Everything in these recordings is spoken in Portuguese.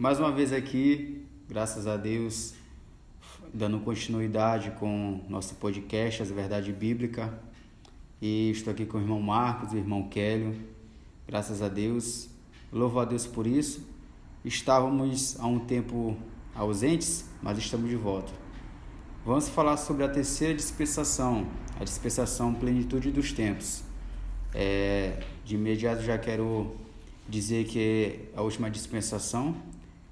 Mais uma vez aqui, graças a Deus, dando continuidade com nosso podcast As Verdade Bíblica. E estou aqui com o irmão Marcos o irmão Kélio. Graças a Deus. Louvo a Deus por isso. Estávamos há um tempo ausentes, mas estamos de volta. Vamos falar sobre a terceira dispensação, a dispensação plenitude dos tempos. É, de imediato já quero dizer que a última dispensação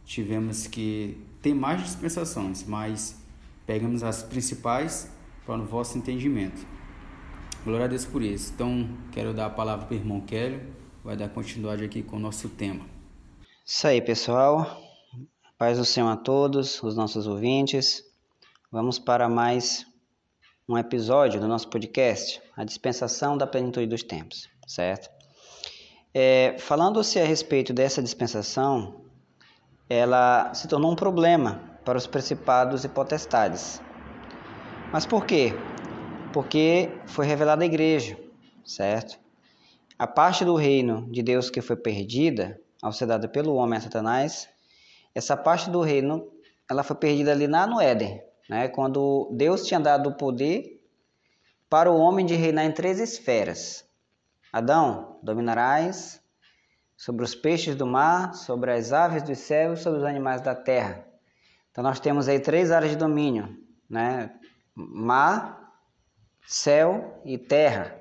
tivemos que tem mais dispensações, mas pegamos as principais para o vosso entendimento. Glória a Deus por isso. Então, quero dar a palavra para o irmão Kélio, vai dar continuidade aqui com o nosso tema. Isso aí, pessoal. Paz do Senhor a todos, os nossos ouvintes. Vamos para mais um episódio do nosso podcast, a dispensação da plenitude dos tempos, certo? É, Falando-se a respeito dessa dispensação, ela se tornou um problema para os principados e potestades. Mas por quê? Porque foi revelada a igreja, certo? A parte do reino de Deus que foi perdida, ao ser dada pelo homem a Satanás, essa parte do reino, ela foi perdida ali lá no Éden, né? Quando Deus tinha dado o poder para o homem de reinar em três esferas. Adão, dominarás sobre os peixes do mar, sobre as aves dos céus, sobre os animais da terra. Então nós temos aí três áreas de domínio, né? Mar, céu e terra.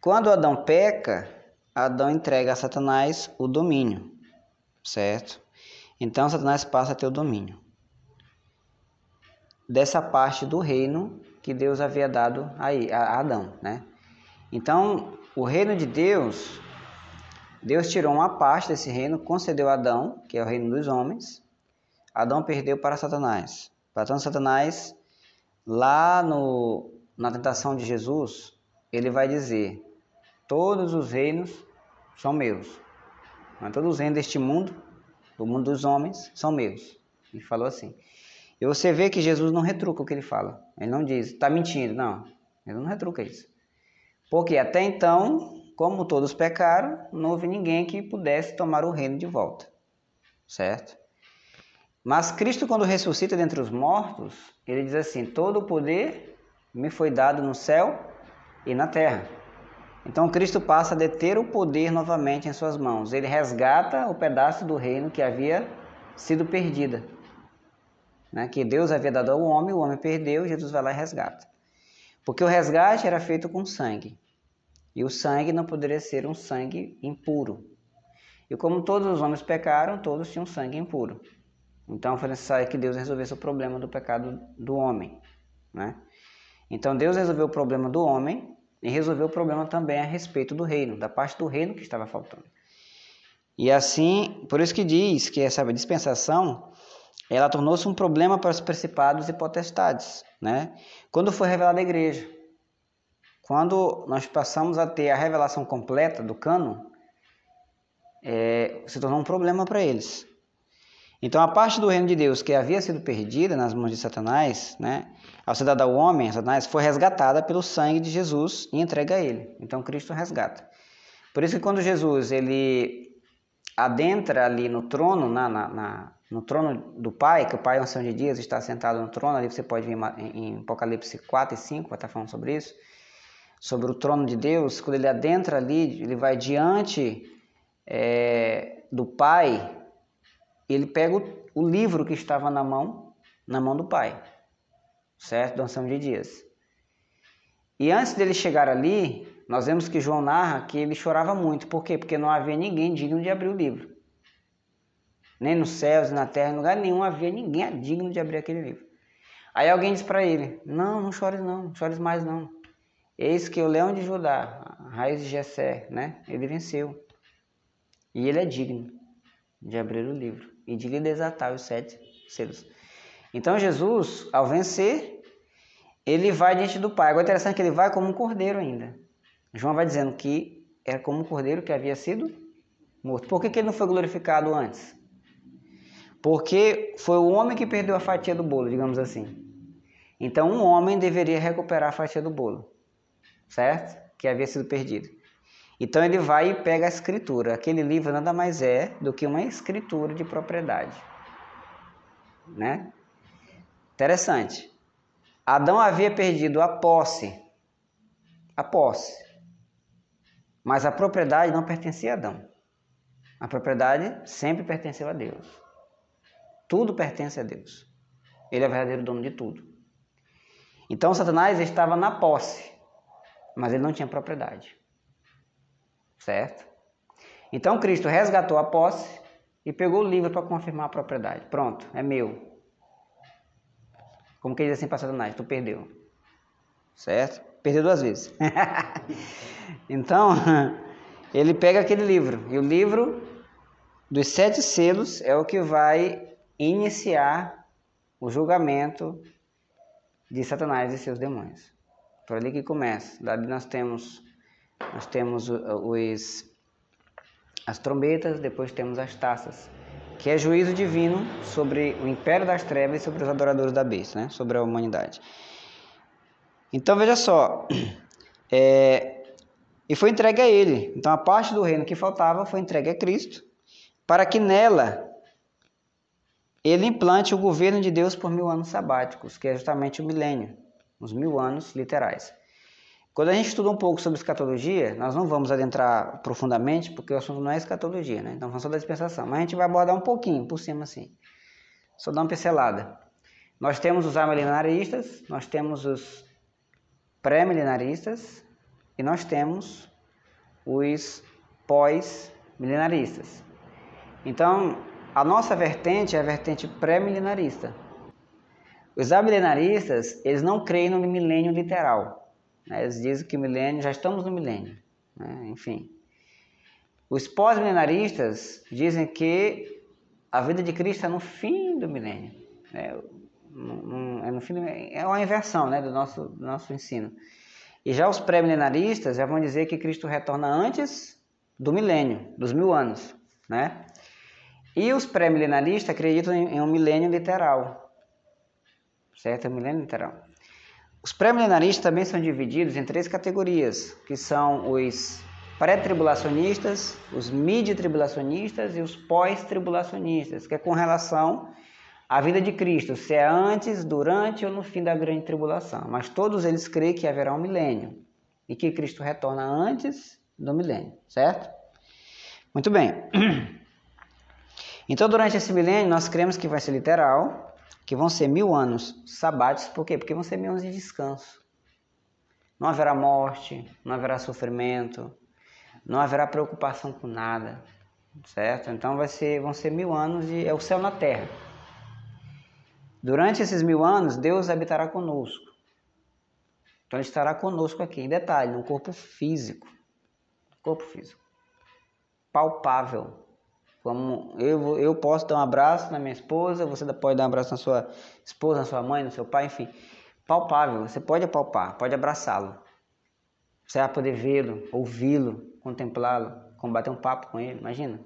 Quando Adão peca, Adão entrega a Satanás o domínio, certo? Então Satanás passa a ter o domínio dessa parte do reino que Deus havia dado a Adão, né? Então, o reino de Deus Deus tirou uma parte desse reino, concedeu a Adão, que é o reino dos homens. Adão perdeu para Satanás. Para Satanás, lá no, na tentação de Jesus, ele vai dizer: Todos os reinos são meus. Mas todos os reinos deste mundo, do mundo dos homens, são meus. Ele falou assim. E você vê que Jesus não retruca o que ele fala. Ele não diz, está mentindo. Não, ele não retruca isso. Porque até então, como todos pecaram, não houve ninguém que pudesse tomar o reino de volta. Certo? Mas Cristo, quando ressuscita dentre os mortos, ele diz assim: Todo o poder me foi dado no céu e na terra. Então Cristo passa a deter o poder novamente em suas mãos. Ele resgata o pedaço do reino que havia sido perdida. Né? Que Deus havia dado ao homem, o homem perdeu, Jesus vai lá e resgata. Porque o resgate era feito com sangue. E o sangue não poderia ser um sangue impuro. E como todos os homens pecaram, todos tinham sangue impuro. Então foi necessário que Deus resolvesse o problema do pecado do homem. Né? Então Deus resolveu o problema do homem e resolveu o problema também a respeito do reino, da parte do reino que estava faltando. E assim, por isso que diz que essa dispensação ela tornou-se um problema para os principados e potestades, né? Quando foi revelada a igreja, quando nós passamos a ter a revelação completa do cano, é, se tornou um problema para eles. Então, a parte do reino de Deus que havia sido perdida nas mãos de Satanás, né, ao ser dada ao homem, Satanás, foi resgatada pelo sangue de Jesus e entrega a ele. Então, Cristo resgata. Por isso que quando Jesus ele adentra ali no trono, na, na, na no trono do Pai, que o Pai, ancião de dias, está sentado no trono, ali você pode ver em Apocalipse 4 e 5, vai estar falando sobre isso sobre o trono de Deus, quando ele adentra ali, ele vai diante é, do Pai, ele pega o, o, livro que estava na mão, na mão do Pai, certo? Danção de Dias. E antes dele chegar ali, nós vemos que João narra que ele chorava muito. Por quê? Porque não havia ninguém digno de abrir o livro. Nem nos céus, na terra, em lugar nenhum havia ninguém digno de abrir aquele livro. Aí alguém diz para ele: Não, não chores não, não chores mais não. Eis que o leão de Judá, a raiz de Jessé, né? Ele venceu. E ele é digno de abrir o livro e de lhe desatar os sete selos. Então Jesus, ao vencer, ele vai diante do Pai. Agora é interessante que ele vai como um cordeiro ainda. João vai dizendo que era como um cordeiro que havia sido morto. Por que, que ele não foi glorificado antes? Porque foi o homem que perdeu a fatia do bolo, digamos assim. Então um homem deveria recuperar a fatia do bolo certo? Que havia sido perdido. Então ele vai e pega a escritura. Aquele livro nada mais é do que uma escritura de propriedade. Né? Interessante. Adão havia perdido a posse. A posse. Mas a propriedade não pertencia a Adão. A propriedade sempre pertenceu a Deus. Tudo pertence a Deus. Ele é o verdadeiro dono de tudo. Então Satanás estava na posse, mas ele não tinha propriedade. Certo? Então Cristo resgatou a posse e pegou o livro para confirmar a propriedade. Pronto, é meu. Como que diz assim para Satanás? Tu perdeu. Certo? Perdeu duas vezes. então, ele pega aquele livro. E o livro dos sete selos é o que vai iniciar o julgamento de Satanás e seus demônios. Por ali que começa. Dali nós temos nós temos os as trombetas, depois temos as taças, que é juízo divino sobre o império das trevas e sobre os adoradores da besta, né? sobre a humanidade. Então veja só, é, e foi entregue a ele. Então a parte do reino que faltava foi entregue a Cristo, para que nela ele implante o governo de Deus por mil anos sabáticos, que é justamente o milênio, os mil anos literais. Quando a gente estuda um pouco sobre escatologia, nós não vamos adentrar profundamente, porque o assunto não é escatologia, né? Então, só da dispensação. Mas a gente vai abordar um pouquinho, por cima assim. Só dar uma pincelada. Nós temos os amilenaristas, nós temos os pré-milenaristas e nós temos os pós-milenaristas. Então, a nossa vertente é a vertente pré-milenarista. Os amilenaristas, eles não creem no milênio literal. Né? Eles dizem que o milênio, já estamos no milênio. Né? Enfim. Os pós-milenaristas dizem que a vida de Cristo é no fim do milênio. Né? É, no fim do, é uma inversão né, do, nosso, do nosso ensino. E já os pré-milenaristas já vão dizer que Cristo retorna antes do milênio, dos mil anos. Né? E os pré-milenaristas acreditam em, em um milênio literal. Certo? É milênio literal. Os pré-milenaristas também são divididos em três categorias, que são os pré-tribulacionistas, os mid-tribulacionistas e os pós-tribulacionistas, que é com relação à vida de Cristo, se é antes, durante ou no fim da grande tribulação. Mas todos eles creem que haverá um milênio e que Cristo retorna antes do milênio, certo? Muito bem. Então, durante esse milênio, nós cremos que vai ser literal, que vão ser mil anos sabáticos, por quê? Porque vão ser mil anos de descanso. Não haverá morte, não haverá sofrimento, não haverá preocupação com nada, certo? Então vai ser, vão ser mil anos de é o céu na terra. Durante esses mil anos, Deus habitará conosco. Então ele estará conosco aqui, em detalhe, no corpo físico, corpo físico, palpável, como eu, eu posso dar um abraço na minha esposa, você pode dar um abraço na sua esposa, na sua mãe, no seu pai, enfim. Palpável, você pode apalpar, pode abraçá-lo. Você vai poder vê-lo, ouvi-lo, contemplá-lo, combater um papo com ele, imagina.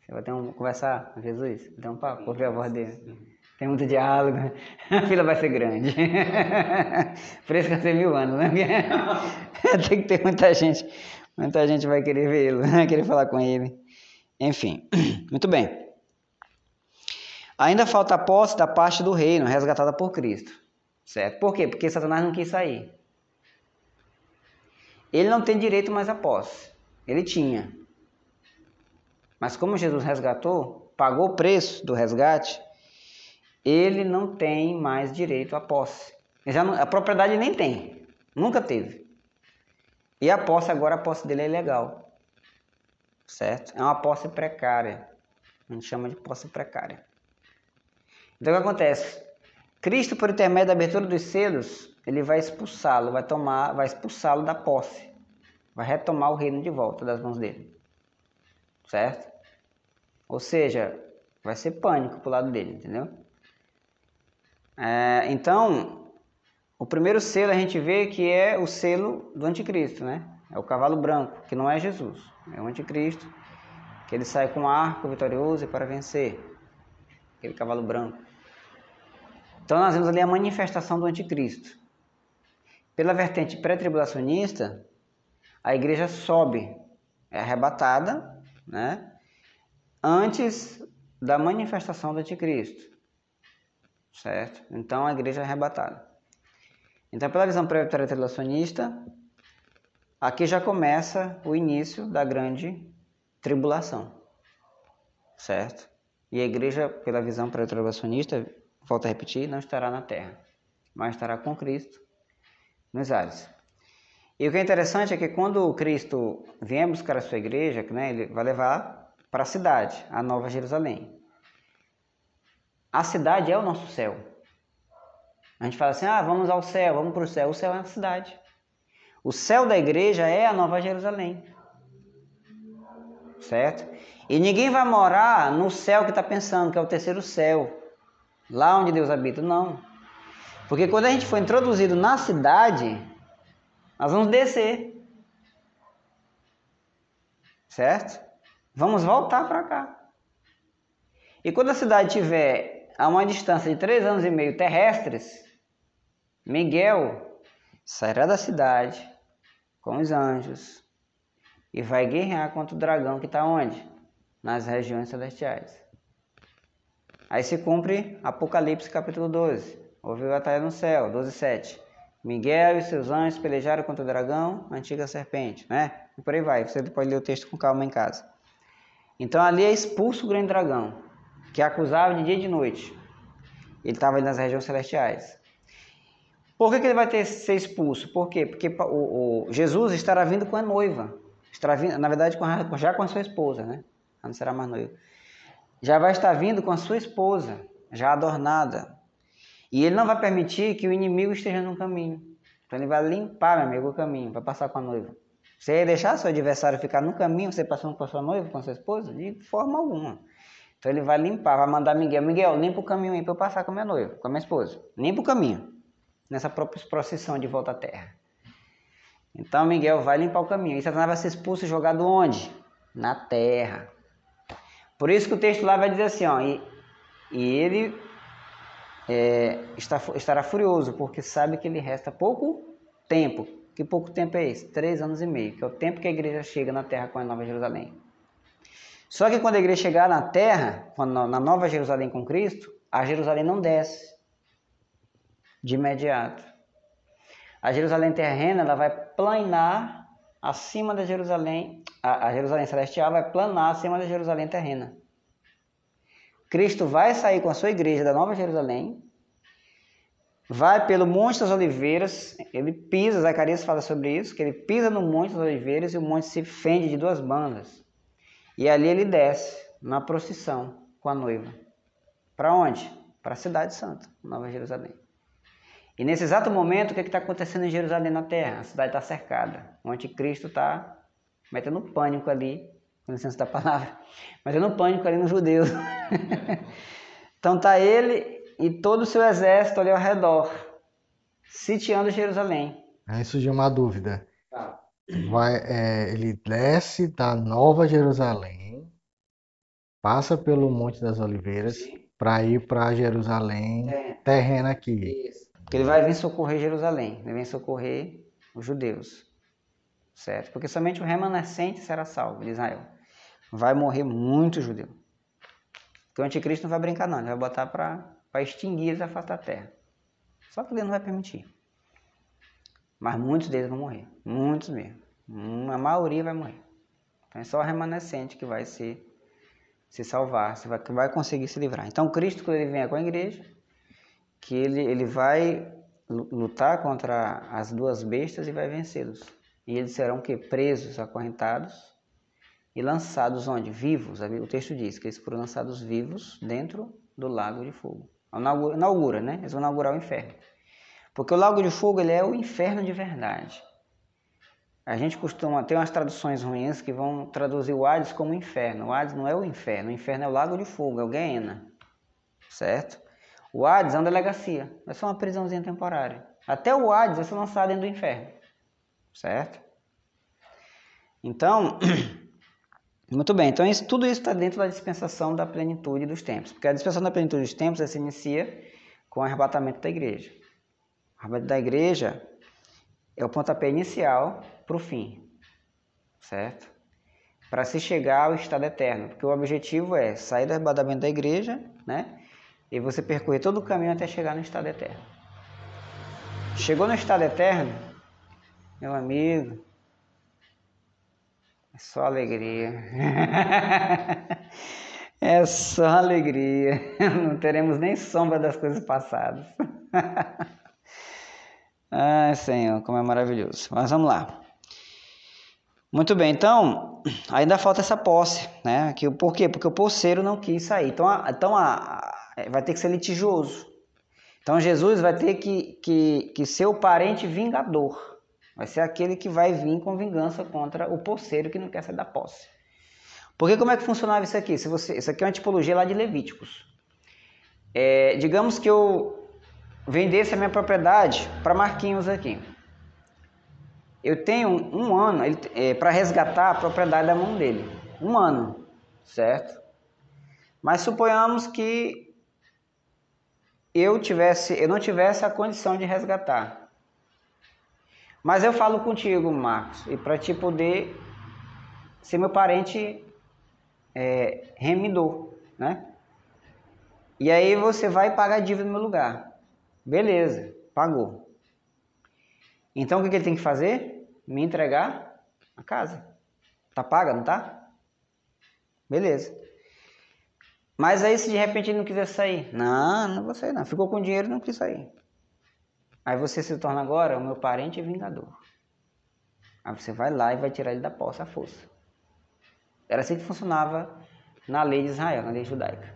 Você vai ter um, conversar com Jesus, ter um papo, ouvir a voz dele. Tem muito diálogo, a fila vai ser grande. Por isso que vai ser mil anos, né? Tem que ter muita gente, muita gente vai querer vê-lo, vai querer falar com ele. Enfim, muito bem. Ainda falta a posse da parte do reino resgatada por Cristo. Certo? Por quê? Porque Satanás não quis sair. Ele não tem direito mais à posse. Ele tinha. Mas como Jesus resgatou, pagou o preço do resgate, ele não tem mais direito à posse. Não, a propriedade nem tem. Nunca teve. E a posse agora, a posse dele é legal certo? É uma posse precária. A gente chama de posse precária. Então o que acontece? Cristo, por intermédio da abertura dos selos, ele vai expulsá-lo, vai tomar, vai expulsá-lo da posse. Vai retomar o reino de volta das mãos dele. Certo? Ou seja, vai ser pânico pro lado dele, entendeu? É, então, o primeiro selo a gente vê que é o selo do anticristo, né? É o cavalo branco, que não é Jesus, é o anticristo, que ele sai com arco vitorioso para vencer, aquele cavalo branco. Então nós vemos ali a manifestação do anticristo. Pela vertente pré-tribulacionista, a igreja sobe, é arrebatada, né? Antes da manifestação do anticristo, certo? Então a igreja é arrebatada. Então, pela visão pré-tribulacionista, aqui já começa o início da grande tribulação, certo? E a igreja, pela visão pré-tribulacionista, volto a repetir, não estará na terra, mas estará com Cristo nos ares. E o que é interessante é que quando Cristo vier buscar a sua igreja, né, ele vai levar para a cidade, a Nova Jerusalém. A cidade é o nosso céu. A gente fala assim: ah, vamos ao céu, vamos para o céu. O céu é a cidade. O céu da igreja é a Nova Jerusalém. Certo? E ninguém vai morar no céu que está pensando, que é o terceiro céu, lá onde Deus habita. Não. Porque quando a gente for introduzido na cidade, nós vamos descer. Certo? Vamos voltar para cá. E quando a cidade tiver a uma distância de três anos e meio terrestres, Miguel sairá da cidade com os anjos e vai guerrear contra o dragão que está onde? Nas regiões celestiais. Aí se cumpre Apocalipse capítulo 12. Houve batalha no céu, 12, 7. Miguel e seus anjos pelejaram contra o dragão, a antiga serpente, né? E por aí vai. Você pode ler o texto com calma em casa. Então ali é expulso o grande dragão, que acusava de dia e de noite. Ele estava nas regiões celestiais. Por que, que ele vai ter ser expulso? Por quê? Porque o, o, Jesus estará vindo com a noiva. Estará vindo, na verdade, com, já com a sua esposa, né? Não será mais noiva. Já vai estar vindo com a sua esposa, já adornada, e ele não vai permitir que o inimigo esteja no caminho. Então ele vai limpar, meu amigo, o caminho para passar com a noiva. Você ia deixar seu adversário ficar no caminho, você passando com a sua noiva, com a sua esposa? De forma alguma. Então ele vai limpar, vai mandar Miguel, Miguel, limpa o caminho aí para eu passar com a minha noiva, com a minha esposa. Limpa o caminho. Nessa própria procissão de volta à terra. Então Miguel vai limpar o caminho. E Satanás vai ser expulso e jogado onde? Na terra. Por isso que o texto lá vai dizer assim, ó, e, e ele é, está, estará furioso, porque sabe que lhe resta pouco tempo. Que pouco tempo é esse? Três anos e meio, que é o tempo que a igreja chega na terra com a Nova Jerusalém. Só que quando a igreja chegar na terra, na Nova Jerusalém com Cristo, a Jerusalém não desce de imediato. A Jerusalém terrena ela vai planar acima da Jerusalém, a, a Jerusalém celestial vai planar acima da Jerusalém terrena. Cristo vai sair com a sua igreja da Nova Jerusalém, vai pelo Monte das Oliveiras, ele pisa, Zacarias fala sobre isso, que ele pisa no Monte das Oliveiras e o monte se fende de duas bandas. E ali ele desce na procissão com a noiva. Para onde? Para a cidade santa, Nova Jerusalém. E nesse exato momento, o que é está acontecendo em Jerusalém na terra? A cidade está cercada. O anticristo está metendo pânico ali com licença da palavra, não pânico ali nos judeus. então tá ele e todo o seu exército ali ao redor, sitiando Jerusalém. Aí surgiu uma dúvida. Tá. Vai, é, ele desce da Nova Jerusalém, passa pelo Monte das Oliveiras para ir para Jerusalém é. terrena aqui. Isso. Porque ele vai vir socorrer Jerusalém, ele vem socorrer os judeus, certo? Porque somente o remanescente será salvo de Israel vai morrer muito judeu. Porque o anticristo não vai brincar não, ele vai botar para extinguir eles face da terra. Só que Deus não vai permitir. Mas muitos deles vão morrer, muitos mesmo. A maioria vai morrer. Então é só o remanescente que vai se, se salvar, que vai conseguir se livrar. Então Cristo, quando ele vem com a igreja, que ele, ele vai lutar contra as duas bestas e vai vencê-los. E eles serão que presos, acorrentados e lançados onde? Vivos. O texto diz que eles foram lançados vivos dentro do lago de fogo. Inaugura, né? Eles vão inaugurar o inferno. Porque o lago de fogo ele é o inferno de verdade. A gente costuma ter umas traduções ruins que vão traduzir o Hades como inferno. O Hades não é o inferno, o inferno é o lago de fogo, é o Guiena. Certo? O Hades é uma delegacia, é só uma prisãozinha temporária. Até o Hades é ser lançado dentro do inferno. Certo? Então, Muito bem, então isso, tudo isso está dentro da dispensação da plenitude dos tempos, porque a dispensação da plenitude dos tempos se inicia com o arrebatamento da igreja. O arrebatamento da igreja é o pontapé inicial para o fim. certo? Para se chegar ao estado eterno, porque o objetivo é sair do arrebatamento da igreja, né? E você percorrer todo o caminho até chegar no estado eterno. Chegou no estado eterno, meu amigo, é só alegria. é só alegria. Não teremos nem sombra das coisas passadas. Ai, Senhor, como é maravilhoso. Mas vamos lá. Muito bem, então, ainda falta essa posse, né? Que, por quê? Porque o posseiro não quis sair. Então, a, então a, vai ter que ser litigioso. Então, Jesus vai ter que, que, que ser o parente vingador. Vai ser aquele que vai vir com vingança contra o posseiro que não quer sair da posse. Porque como é que funcionava isso aqui? Se você, isso aqui é uma tipologia lá de Levíticos. É, digamos que eu vendesse a minha propriedade para Marquinhos aqui. Eu tenho um ano é, para resgatar a propriedade da mão dele. Um ano, certo? Mas suponhamos que eu tivesse, eu não tivesse a condição de resgatar. Mas eu falo contigo, Marcos, e para te poder ser meu parente é, remidor, né? E aí você vai pagar a dívida no meu lugar. Beleza, pagou. Então o que, ele tem que fazer? Me entregar a casa. Tá paga, não tá? Beleza. Mas aí se de repente ele não quiser sair? Não, não vou sair não. Ficou com dinheiro não quis sair. Aí você se torna agora o meu parente vingador. Aí você vai lá e vai tirar ele da posse à força. Era assim que funcionava na lei de Israel, na lei judaica.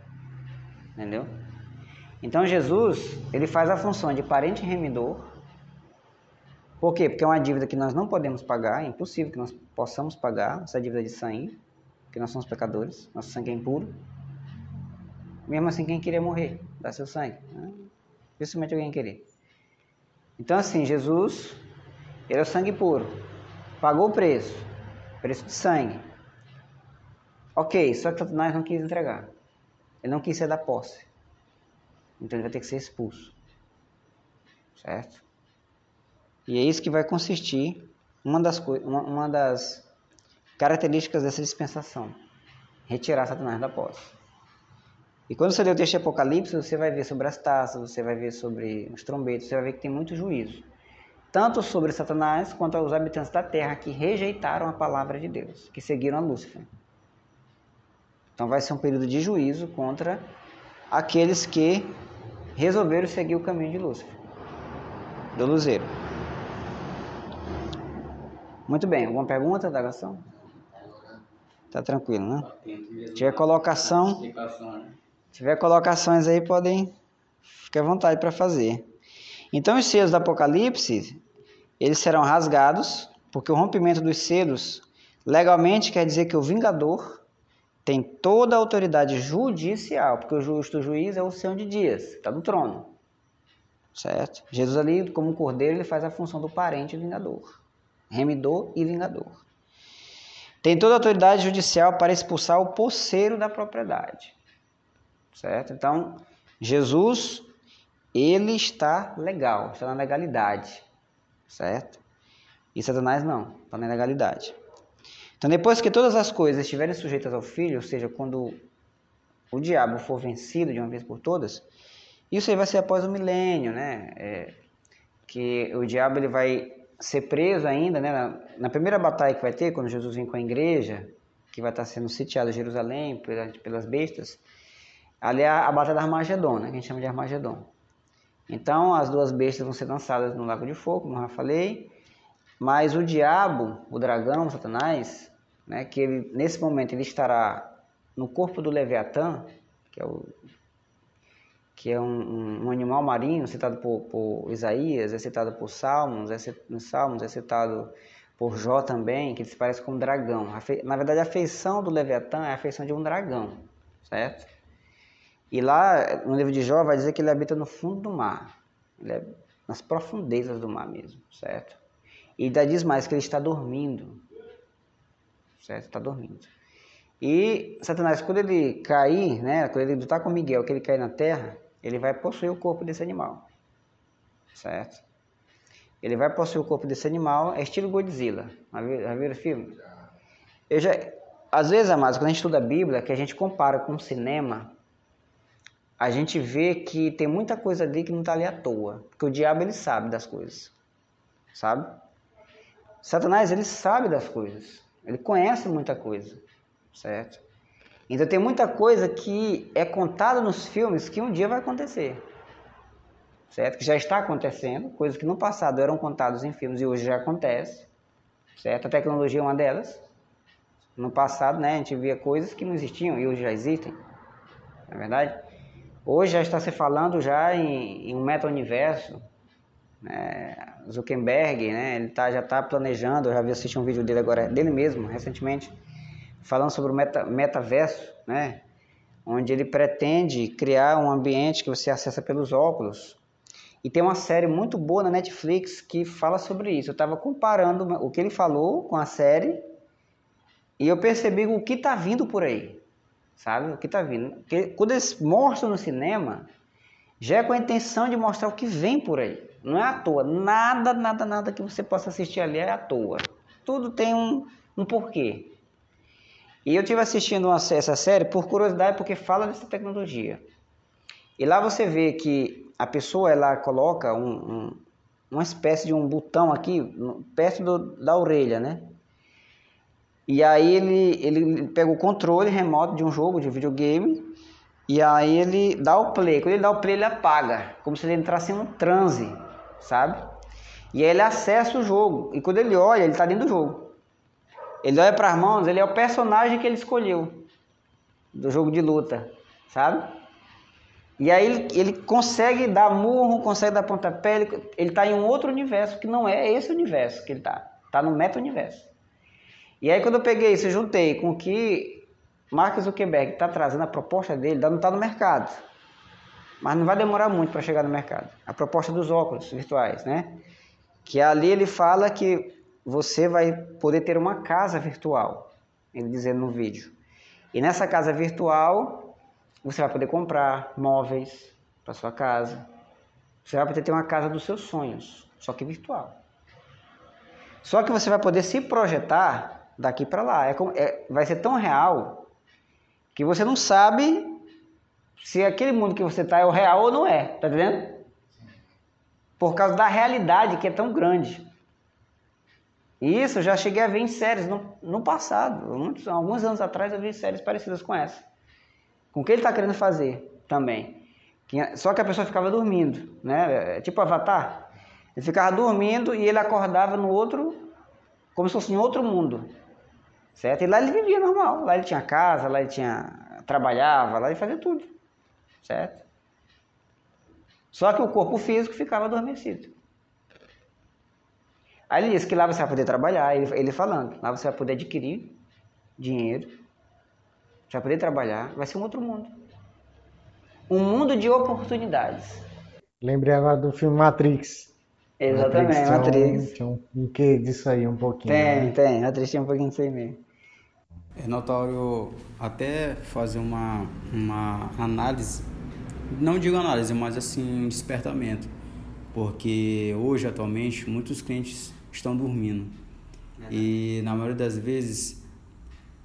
Entendeu? Então Jesus, ele faz a função de parente remidor. Por quê? Porque é uma dívida que nós não podemos pagar, é impossível que nós possamos pagar essa dívida de sangue, porque nós somos pecadores, nosso sangue é impuro. Mesmo assim, quem queria morrer, dá seu sangue. Né? Dificilmente alguém querer. Então, assim, Jesus, ele é o sangue puro, pagou o preço, preço de sangue. Ok, só que Satanás não quis entregar, ele não quis ser da posse, então ele vai ter que ser expulso, certo? E é isso que vai consistir uma das, uma, uma das características dessa dispensação: retirar Satanás da posse. E quando você lê o texto de Apocalipse, você vai ver sobre as taças, você vai ver sobre os trombetos, você vai ver que tem muito juízo. Tanto sobre Satanás quanto aos habitantes da terra que rejeitaram a palavra de Deus, que seguiram a Lúcifer. Então vai ser um período de juízo contra aqueles que resolveram seguir o caminho de Lúcifer, do Luzeiro. Muito bem, alguma pergunta da gação? Tá tranquilo, né? Se tiver colocação, tiver colocações aí, podem ficar à vontade para fazer. Então, os selos do Apocalipse, eles serão rasgados, porque o rompimento dos selos legalmente quer dizer que o vingador tem toda a autoridade judicial, porque o justo juiz é o Senhor de dias, está no trono. Certo? Jesus ali, como cordeiro, ele faz a função do parente vingador, remidor e vingador. Tem toda a autoridade judicial para expulsar o poceiro da propriedade certo? Então, Jesus, ele está legal, está na legalidade, certo? E Satanás não, está na ilegalidade. Então, depois que todas as coisas estiverem sujeitas ao Filho, ou seja, quando o diabo for vencido de uma vez por todas, isso aí vai ser após o milênio, né? É, que o diabo ele vai ser preso ainda, né? Na, na, primeira batalha que vai ter, quando Jesus vem com a igreja, que vai estar sendo sitiado Jerusalém pelas, pelas bestas, Ali é a Batalha da Armagedon, né, que a gente chama de Armagedon. Então, as duas bestas vão ser lançadas no Lago de Fogo, como eu já falei. Mas o diabo, o dragão, o Satanás, né, que ele, nesse momento ele estará no corpo do Leviatã, que é, o, que é um, um animal marinho citado por, por, Isaías, é citado por Salmos, é, nos Salmos é citado por Jó também, que se parece com um dragão. Na verdade, a feição do Leviatã é a feição de um dragão, certo? E lá no livro de Jó vai dizer que ele habita no fundo do mar, ele é nas profundezas do mar mesmo, certo? E ainda diz mais que ele está dormindo, certo? Está dormindo. E Satanás, quando ele cair, né, quando ele lutar com Miguel, que ele cair na terra, ele vai possuir o corpo desse animal, certo? Ele vai possuir o corpo desse animal, é estilo Godzilla. Já viram o filme? Eu já, às vezes, amados, quando a gente estuda a Bíblia, que a gente compara com o cinema, a gente vê que tem muita coisa ali que não está ali à toa. Porque o diabo, ele sabe das coisas. Sabe? Satanás, ele sabe das coisas. Ele conhece muita coisa. Certo? Então tem muita coisa que é contada nos filmes que um dia vai acontecer. Certo? Que já está acontecendo. Coisas que no passado eram contadas em filmes e hoje já acontece. Certo? A tecnologia é uma delas. No passado, né, a gente via coisas que não existiam e hoje já existem. Não é verdade? Hoje já está se falando já em, em um meta-universo. Né? Zuckerberg, né, ele tá, já está planejando, eu já vi assistir um vídeo dele agora, dele mesmo, recentemente, falando sobre o meta, metaverso, né? onde ele pretende criar um ambiente que você acessa pelos óculos. E tem uma série muito boa na Netflix que fala sobre isso. Eu estava comparando o que ele falou com a série e eu percebi o que está vindo por aí, sabe? O que está vindo. Porque quando eles mostram no cinema, já é com a intenção de mostrar o que vem por aí. Não é à toa. Nada, nada, nada que você possa assistir ali é à toa. Tudo tem um, um porquê. E eu estive assistindo uma, essa série por curiosidade, porque fala dessa tecnologia. E lá você vê que a pessoa ela coloca um, um, uma espécie de um botão aqui perto do, da orelha, né? E aí ele, ele pega o controle remoto de um jogo de videogame e aí ele dá o play. Quando ele dá o play, ele apaga, como se ele entrasse em um transe, sabe? E aí ele acessa o jogo. E quando ele olha, ele está dentro do jogo. Ele olha para as mãos, ele é o personagem que ele escolheu do jogo de luta, sabe? E aí ele, ele consegue dar murro, consegue dar pontapé, ele está em um outro universo que não é esse universo que ele está. Está no meta-universo. E aí quando eu peguei isso, juntei com o que Mark Zuckerberg está trazendo a proposta dele, não está no mercado. Mas não vai demorar muito para chegar no mercado. A proposta dos óculos virtuais, né? Que ali ele fala que você vai poder ter uma casa virtual, ele dizendo no vídeo. E nessa casa virtual, você vai poder comprar móveis para sua casa. Você vai poder ter uma casa dos seus sonhos, só que virtual. Só que você vai poder se projetar daqui para lá. É, é, vai ser tão real que você não sabe se aquele mundo que você está é o real ou não é. Tá entendendo? Por causa da realidade que é tão grande. E isso eu já cheguei a ver em séries no, no passado. Muitos, alguns anos atrás eu vi séries parecidas com essa. Com o que ele está querendo fazer também. Só que a pessoa ficava dormindo, né? É tipo Avatar. Ele ficava dormindo e ele acordava no outro, como se fosse em outro mundo. Certo? E lá ele vivia normal. Lá ele tinha casa, lá ele tinha trabalhava, lá ele fazia tudo. Certo? Só que o corpo físico ficava adormecido. Aí ele disse que lá você vai poder trabalhar, ele, ele falando, lá você vai poder adquirir dinheiro, você vai poder trabalhar, vai ser um outro mundo. Um mundo de oportunidades. Lembrei agora do filme Matrix. Exatamente, Matrix. Tinha um, um quê disso aí um pouquinho. Tem, né? tem. Matrix tinha um pouquinho disso aí mesmo. É notório até fazer uma, uma análise, não digo análise, mas assim, um despertamento. Porque hoje, atualmente, muitos clientes estão dormindo. É. E na maioria das vezes,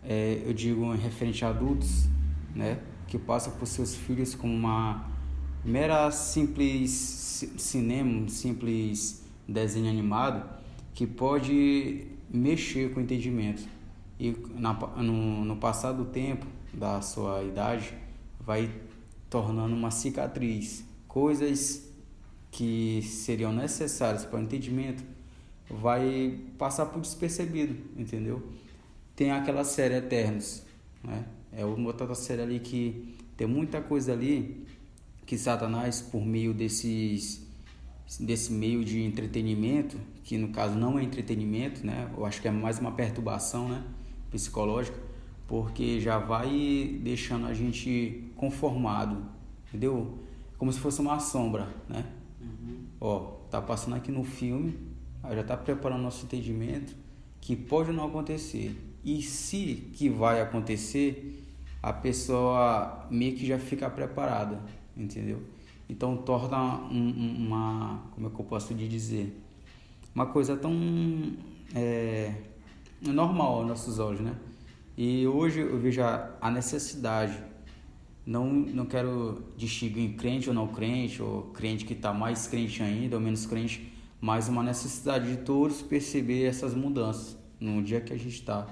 é, eu digo em referente a adultos, né, que passam por seus filhos como uma mera simples cinema, simples desenho animado, que pode mexer com o entendimento. E na, no, no passar do tempo, da sua idade, vai tornando uma cicatriz. Coisas que seriam necessárias para o entendimento vai passar por despercebido, entendeu? Tem aquela série Eternos, né? É uma outra série ali que tem muita coisa ali que Satanás, por meio desses desse meio de entretenimento, que no caso não é entretenimento, né? Eu acho que é mais uma perturbação, né, psicológica, porque já vai deixando a gente conformado, entendeu? Como se fosse uma sombra, né? Uhum. Ó, tá passando aqui no filme, já tá preparando nosso entendimento que pode não acontecer. E se que vai acontecer, a pessoa meio que já fica preparada entendeu? Então torna um, uma, como é que eu posso dizer, uma coisa tão é, normal aos nossos olhos, né? E hoje eu vejo a necessidade, não, não quero distinguir crente ou não crente, ou crente que está mais crente ainda ou menos crente, mas uma necessidade de todos perceber essas mudanças no dia que a gente está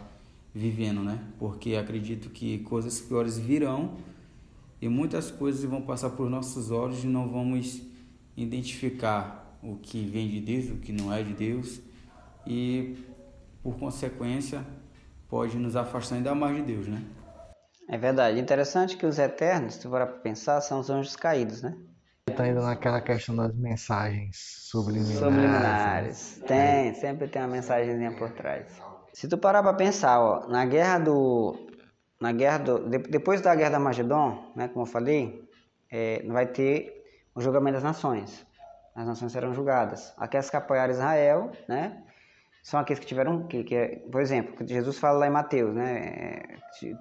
vivendo, né? Porque acredito que coisas piores virão e muitas coisas vão passar por nossos olhos e não vamos identificar o que vem de Deus, o que não é de Deus e por consequência pode nos afastar ainda mais de Deus, né? É verdade. Interessante que os eternos, se for para pensar, são os anjos caídos, né? Está indo naquela questão das mensagens subliminares. Subliminares. Né? Tem, sempre tem uma mensagenzinha por trás. Se tu parar para pensar, ó, na guerra do, na guerra do, depois da guerra da Magedon, né, como eu falei, é, vai ter o julgamento das nações. As nações serão julgadas. Aquelas que apoiaram Israel, né, são aqueles que tiveram, que, que é, por exemplo, Jesus fala lá em Mateus, né,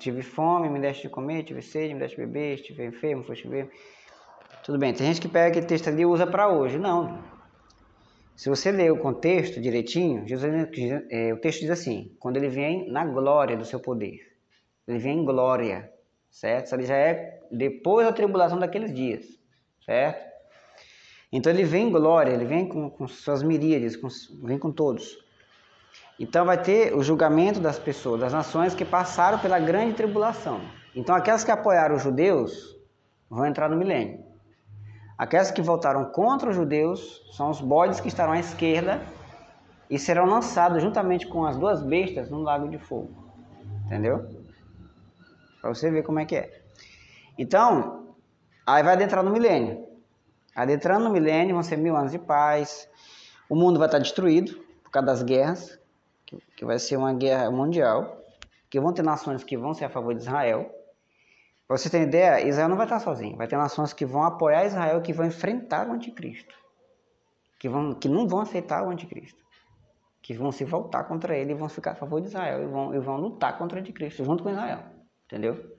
tive fome, me deste de comer, tive sede, me deste de beber, estive enfermo, foste ver. Tudo bem, tem gente que pega aquele texto ali e usa para hoje. Não, se você ler o contexto direitinho, Jesus, é, o texto diz assim: quando ele vem na glória do seu poder, ele vem em glória, certo? Isso ali já é depois da tribulação daqueles dias, certo? Então ele vem em glória, ele vem com, com suas miríades, com, vem com todos. Então vai ter o julgamento das pessoas, das nações que passaram pela grande tribulação. Então aquelas que apoiaram os judeus vão entrar no milênio. Aquelas que votaram contra os judeus são os bodes que estarão à esquerda e serão lançados juntamente com as duas bestas no lago de fogo. Entendeu? Para você ver como é que é. Então, aí vai adentrar no milênio. Adentrando no milênio vão ser mil anos de paz. O mundo vai estar destruído por causa das guerras, que vai ser uma guerra mundial, que vão ter nações que vão ser a favor de Israel para você ter ideia, Israel não vai estar sozinho. Vai ter nações que vão apoiar Israel, que vão enfrentar o anticristo. Que, vão, que não vão aceitar o anticristo. Que vão se voltar contra ele e vão ficar a favor de Israel. E vão, e vão lutar contra o anticristo, junto com Israel. Entendeu?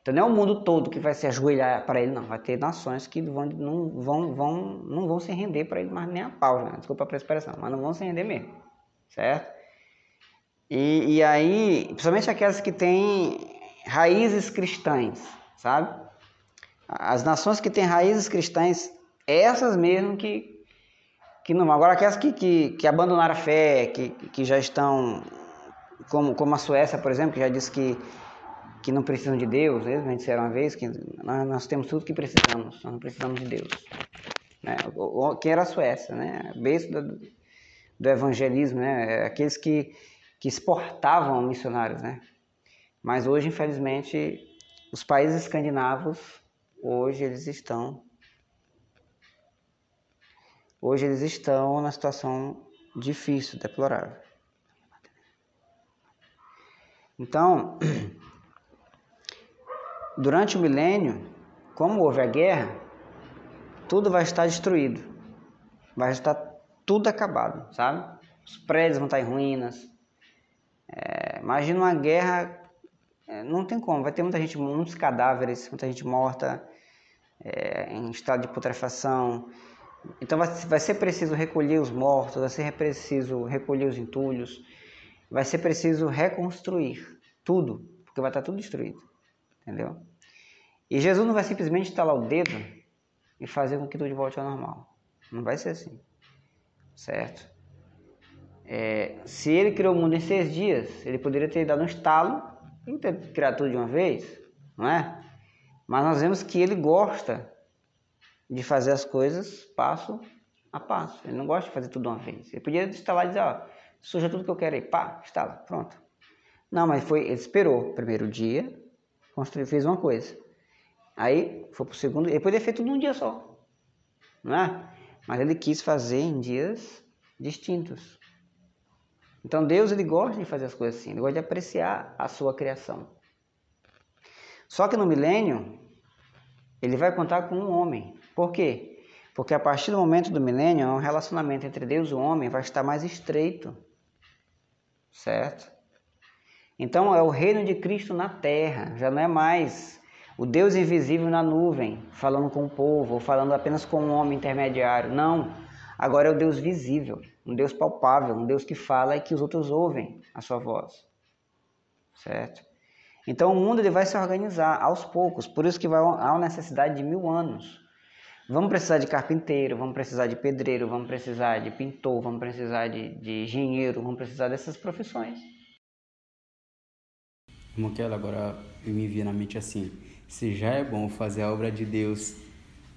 Então não é o mundo todo que vai se ajoelhar para ele, não. Vai ter nações que vão, não, vão, vão, não vão se render para ele, mas nem a pau, né? desculpa a expressão, mas não vão se render mesmo. Certo? E, e aí, principalmente aquelas que têm raízes cristãs, sabe? As nações que têm raízes cristãs, essas mesmo que, que não. Agora, aquelas que, que, que abandonaram a fé, que, que já estão, como, como a Suécia, por exemplo, que já disse que, que não precisam de Deus, eles me disseram uma vez que nós, nós temos tudo que precisamos, nós não precisamos de Deus. Né? Quem era a Suécia, né? Beijo do, do evangelismo, né? Aqueles que, que exportavam missionários, né? Mas hoje, infelizmente, os países escandinavos, hoje eles estão hoje eles estão na situação difícil, deplorável. Então, durante o milênio, como houve a guerra, tudo vai estar destruído. Vai estar tudo acabado, sabe? Os prédios vão estar em ruínas. É, imagina uma guerra é, não tem como, vai ter muita gente, muitos cadáveres, muita gente morta, é, em estado de putrefação. Então vai, vai ser preciso recolher os mortos, vai ser preciso recolher os entulhos, vai ser preciso reconstruir tudo, porque vai estar tudo destruído, entendeu? E Jesus não vai simplesmente estalar o dedo e fazer com que tudo volte ao normal. Não vai ser assim, certo? É, se ele criou o mundo em seis dias, ele poderia ter dado um estalo que ter criado tudo de uma vez, não é? Mas nós vemos que ele gosta de fazer as coisas passo a passo. Ele não gosta de fazer tudo de uma vez. Ele podia instalar e dizer, ó, suja tudo que eu quero aí, pá, instala, pronto. Não, mas foi, ele esperou primeiro dia, construiu, fez uma coisa. Aí foi pro segundo, ele poderia feito num dia só, não é? Mas ele quis fazer em dias distintos. Então Deus ele gosta de fazer as coisas assim, ele gosta de apreciar a sua criação. Só que no milênio ele vai contar com um homem. Por quê? Porque a partir do momento do milênio, o relacionamento entre Deus e o homem vai estar mais estreito. Certo? Então é o reino de Cristo na terra, já não é mais o Deus invisível na nuvem, falando com o povo, ou falando apenas com um homem intermediário. Não. Agora é o Deus visível um Deus palpável, um Deus que fala e que os outros ouvem a sua voz. Certo? Então o mundo ele vai se organizar aos poucos, por isso que vai há uma necessidade de mil anos. Vamos precisar de carpinteiro, vamos precisar de pedreiro, vamos precisar de pintor, vamos precisar de, de engenheiro, vamos precisar dessas profissões. Kelly, agora eu me vi na mente assim, se já é bom fazer a obra de Deus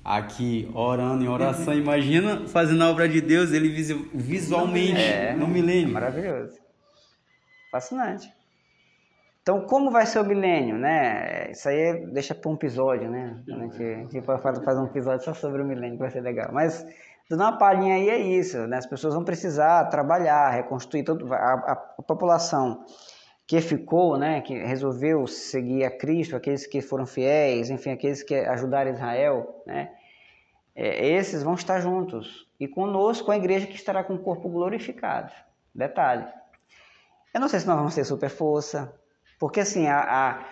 aqui orando em oração, imagina fazendo a obra de Deus ele visualmente é, no milênio. É maravilhoso. Fascinante. Então, como vai ser o milênio, né? Isso aí deixa para um episódio, né? A gente, a gente pode fazer um episódio só sobre o milênio, que vai ser legal. Mas, dando uma palhinha aí, é isso, né? As pessoas vão precisar trabalhar, reconstruir toda a, a, a população que ficou, né? Que resolveu seguir a Cristo, aqueles que foram fiéis, enfim, aqueles que ajudaram Israel, né? É, esses vão estar juntos. E conosco a igreja que estará com o corpo glorificado. Detalhe. Eu não sei se nós vamos ter super força, porque assim, a, a,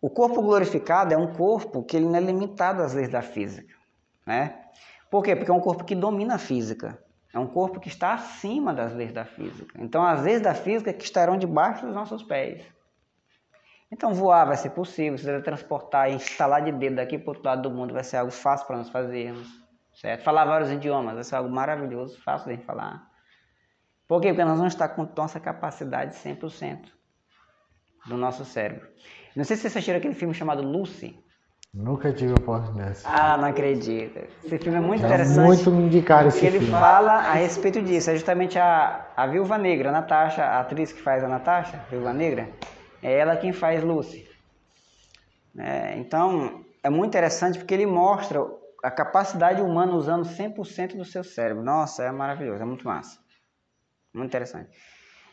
o corpo glorificado é um corpo que ele não é limitado às leis da física. Né? Por quê? Porque é um corpo que domina a física. É um corpo que está acima das leis da física. Então, as leis da física que estarão debaixo dos nossos pés. Então, voar vai ser possível, se transportar e instalar de dedo daqui para o outro lado do mundo vai ser algo fácil para nós fazermos. Certo? Falar vários idiomas vai ser algo maravilhoso, fácil de falar. Por quê? Porque nós vamos estar com nossa capacidade 100% do nosso cérebro. Não sei se você assistiu aquele filme chamado Lucy. Nunca tive oportunidade. Ah, não acredito. Esse filme é muito Já interessante. Muito me indicaram esse ele filme. Ele fala a respeito disso. É justamente a, a Viúva Negra, a Natasha, a atriz que faz a Natasha, a Viúva Negra, é ela quem faz Lucy. É, então, é muito interessante porque ele mostra a capacidade humana usando 100% do seu cérebro. Nossa, é maravilhoso, é muito massa. Muito interessante.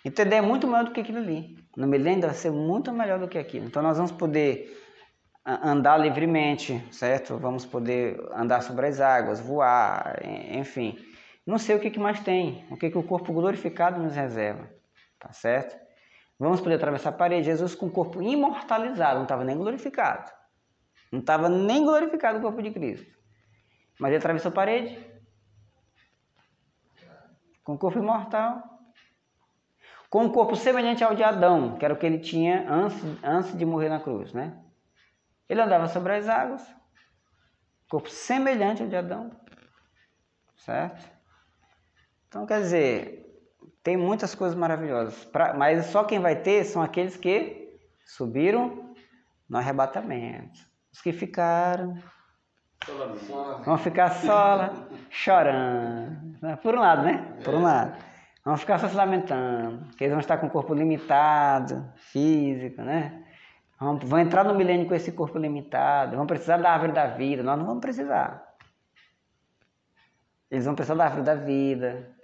Entender é muito melhor do que aquilo ali. No milênio vai ser muito melhor do que aquilo. Então nós vamos poder andar livremente, certo? Vamos poder andar sobre as águas, voar, enfim. Não sei o que, que mais tem, o que, que o corpo glorificado nos reserva, tá certo? Vamos poder atravessar a parede. Jesus com o corpo imortalizado, não estava nem glorificado. Não estava nem glorificado o corpo de Cristo. Mas ele atravessou a parede. Com o corpo imortal com um corpo semelhante ao de Adão, que era o que ele tinha antes, antes de morrer na cruz, né? Ele andava sobre as águas, corpo semelhante ao de Adão, certo? Então, quer dizer, tem muitas coisas maravilhosas, pra, mas só quem vai ter são aqueles que subiram no arrebatamento. Os que ficaram vão ficar só chorando. Por um lado, né? Por um lado. Vão ficar só se lamentando, que eles vão estar com o corpo limitado, físico, né? Vão, entrar no milênio com esse corpo limitado, vão precisar da árvore da vida, nós não vamos precisar. Eles vão precisar da árvore da vida.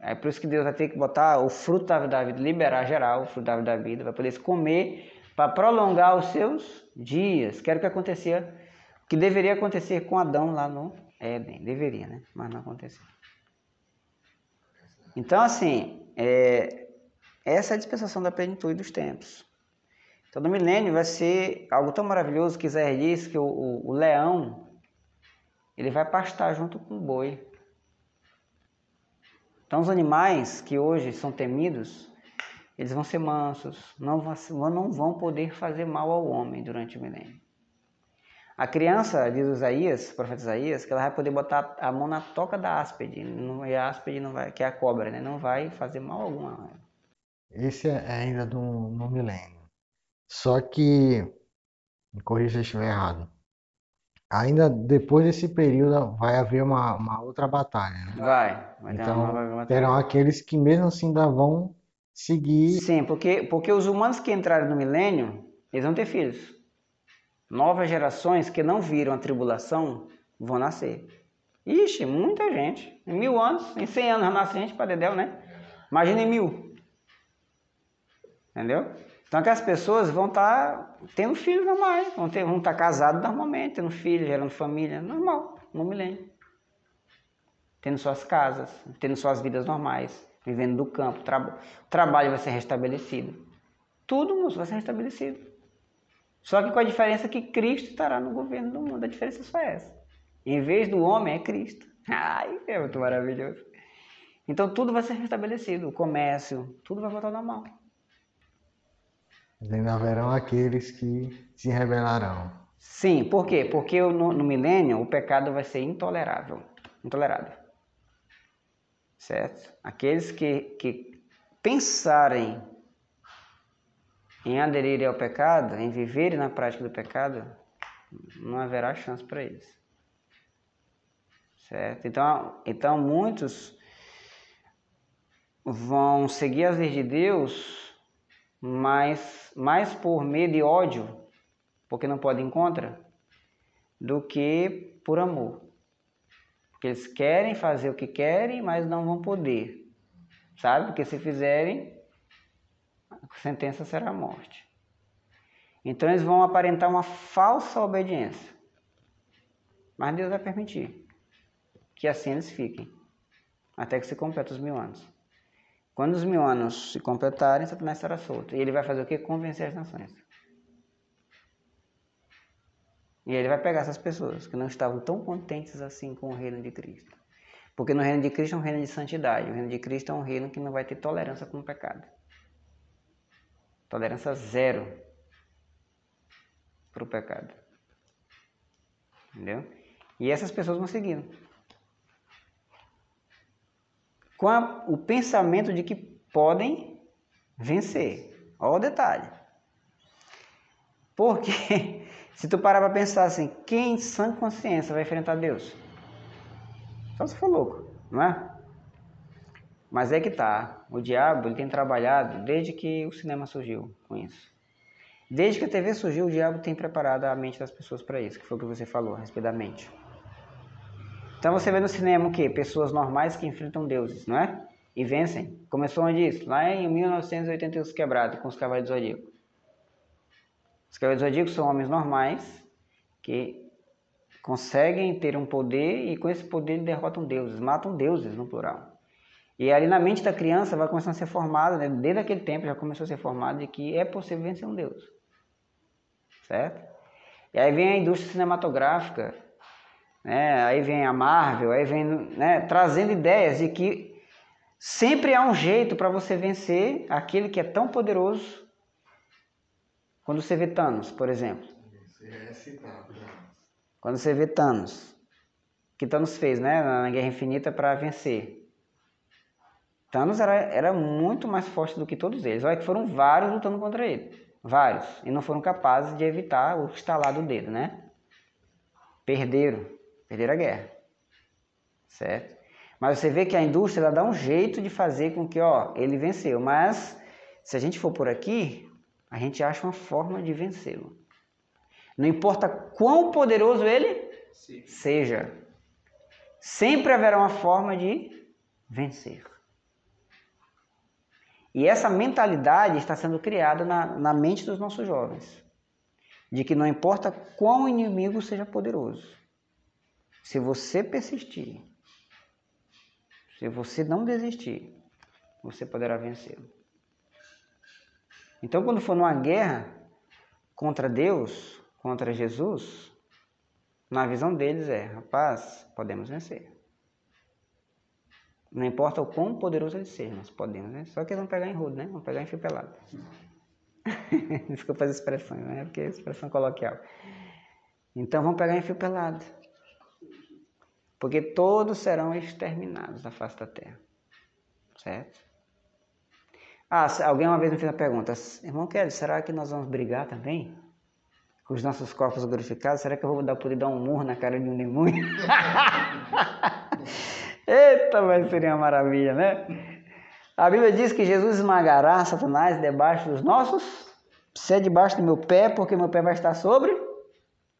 É por isso que Deus vai ter que botar o fruto da árvore da vida, liberar geral o fruto da árvore da vida, vai poder comer para prolongar os seus dias. Quero que acontecia, que deveria acontecer com Adão lá no Éden. Deveria, né? Mas não aconteceu. Então, assim, é, essa é a dispensação da plenitude dos tempos. Então, no milênio vai ser algo tão maravilhoso que Zé diz que o, o, o leão ele vai pastar junto com o boi. Então, os animais que hoje são temidos, eles vão ser mansos, não vão, não vão poder fazer mal ao homem durante o milênio. A criança, diz Isaías, o profeta Isaías, que ela vai poder botar a mão na toca da áspide, e a áspide não vai, que é a cobra, né? não vai fazer mal algum. Esse é ainda no, no milênio. Só que, me corrija se eu estiver errado, ainda depois desse período vai haver uma, uma outra batalha, né? Vai. vai então, terão aqueles que mesmo assim ainda vão seguir... Sim, porque, porque os humanos que entraram no milênio, eles vão ter filhos novas gerações que não viram a tribulação vão nascer. Ixi, muita gente. Em mil anos, em cem anos nasce gente para Dedéu, né? Imagina em mil. Entendeu? Então que as pessoas vão estar tá tendo filhos normais, vão, ter, vão estar tá casados normalmente, tendo filhos, gerando família, normal, no milênio. Tendo suas casas, tendo suas vidas normais, vivendo do campo, tra o trabalho vai ser restabelecido. Tudo vai ser restabelecido. Só que com a diferença que Cristo estará no governo do mundo. A diferença é só essa. Em vez do homem, é Cristo. Ai, é muito maravilhoso. Então tudo vai ser restabelecido. O comércio, tudo vai voltar normal. Mas haverão aqueles que se rebelarão. Sim, por quê? Porque no, no milênio o pecado vai ser intolerável. Intolerável. Certo? Aqueles que, que pensarem em aderir ao pecado, em viverem na prática do pecado, não haverá chance para eles. Certo? Então, então muitos vão seguir as leis de Deus, mas mais por medo e ódio, porque não podem contra, do que por amor. Porque eles querem fazer o que querem, mas não vão poder. Sabe? Porque se fizerem, a sentença será a morte. Então eles vão aparentar uma falsa obediência. Mas Deus vai permitir que assim eles fiquem, até que se complete os mil anos. Quando os mil anos se completarem, Satanás estará solto. E ele vai fazer o que? Convencer as nações. E ele vai pegar essas pessoas que não estavam tão contentes assim com o reino de Cristo. Porque no reino de Cristo é um reino de santidade. O reino de Cristo é um reino que não vai ter tolerância com o pecado. Tolerância zero para o pecado. Entendeu? E essas pessoas vão seguindo. Com a, o pensamento de que podem vencer. Olha o detalhe. Porque se tu parar para pensar assim, quem em sã consciência vai enfrentar Deus? Só se for louco, não é? Mas é que tá. O diabo ele tem trabalhado desde que o cinema surgiu com isso. Desde que a TV surgiu, o diabo tem preparado a mente das pessoas para isso, que foi o que você falou da mente. Então você vê no cinema o quê? Pessoas normais que enfrentam deuses, não é? E vencem. Começou onde isso? Lá em 1981 quebrado, com os Cavaleiros do Zodíaco. Os Cavaleiros do Zodíaco são homens normais que conseguem ter um poder e com esse poder derrotam deuses, matam deuses no plural. E ali na mente da criança vai começando a ser formada, né? desde aquele tempo já começou a ser formado de que é possível vencer um Deus. Certo? E aí vem a indústria cinematográfica, né? aí vem a Marvel, aí vem né? trazendo ideias de que sempre há um jeito para você vencer aquele que é tão poderoso. Quando você vê Thanos, por exemplo. Quando você vê Thanos, que Thanos fez né? na Guerra Infinita para vencer. Thanos era, era muito mais forte do que todos eles. Olha que foram vários lutando contra ele. Vários. E não foram capazes de evitar o estalar do dedo, né? Perderam. Perderam a guerra. Certo? Mas você vê que a indústria ela dá um jeito de fazer com que, ó, ele venceu. Mas se a gente for por aqui, a gente acha uma forma de vencê-lo. Não importa quão poderoso ele Sim. seja, sempre haverá uma forma de vencer. E essa mentalidade está sendo criada na, na mente dos nossos jovens. De que não importa quão inimigo seja poderoso, se você persistir, se você não desistir, você poderá vencê-lo. Então, quando for numa guerra contra Deus, contra Jesus, na visão deles é: rapaz, podemos vencer. Não importa o quão poderoso ele seja, nós podemos, né? Só que eles vão pegar em rodo, né? Vão pegar em fio pelado. Desculpa as expressões, né? Porque é expressão coloquial. Então vão pegar em fio pelado. Porque todos serão exterminados da face da terra. Certo? Ah, alguém uma vez me fez a pergunta, irmão Kelly, será que nós vamos brigar também? Com os nossos corpos glorificados? Será que eu vou dar, poder dar um murro na cara de um demônio? Eita, mas seria uma maravilha, né? A Bíblia diz que Jesus esmagará Satanás debaixo dos nossos, se é debaixo do meu pé, porque meu pé vai estar sobre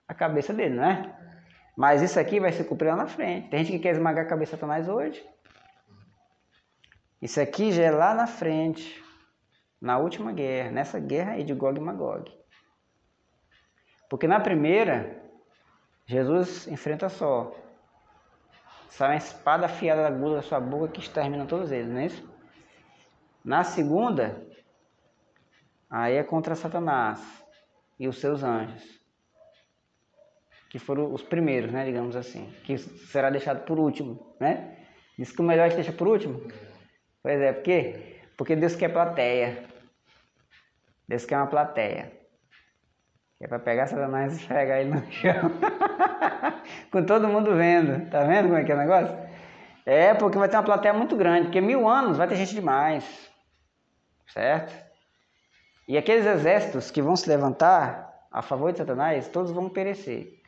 a cabeça dele, não é? Mas isso aqui vai se cumprir lá na frente. Tem gente que quer esmagar a cabeça de Satanás hoje. Isso aqui já é lá na frente, na última guerra, nessa guerra aí de Gog e Magog. Porque na primeira, Jesus enfrenta só Sai uma espada afiada da aguda da sua boca que extermina todos eles, não é isso? Na segunda, aí é contra Satanás e os seus anjos. Que foram os primeiros, né, digamos assim. Que será deixado por último, né? Diz que o melhor é que deixa por último. Pois é, por quê? Porque Deus quer plateia. Deus quer uma plateia. Que é para pegar Satanás e pegar ele no chão. Com todo mundo vendo. Tá vendo como é que é o negócio? É, porque vai ter uma plateia muito grande. Porque mil anos vai ter gente demais. Certo? E aqueles exércitos que vão se levantar a favor de Satanás, todos vão perecer.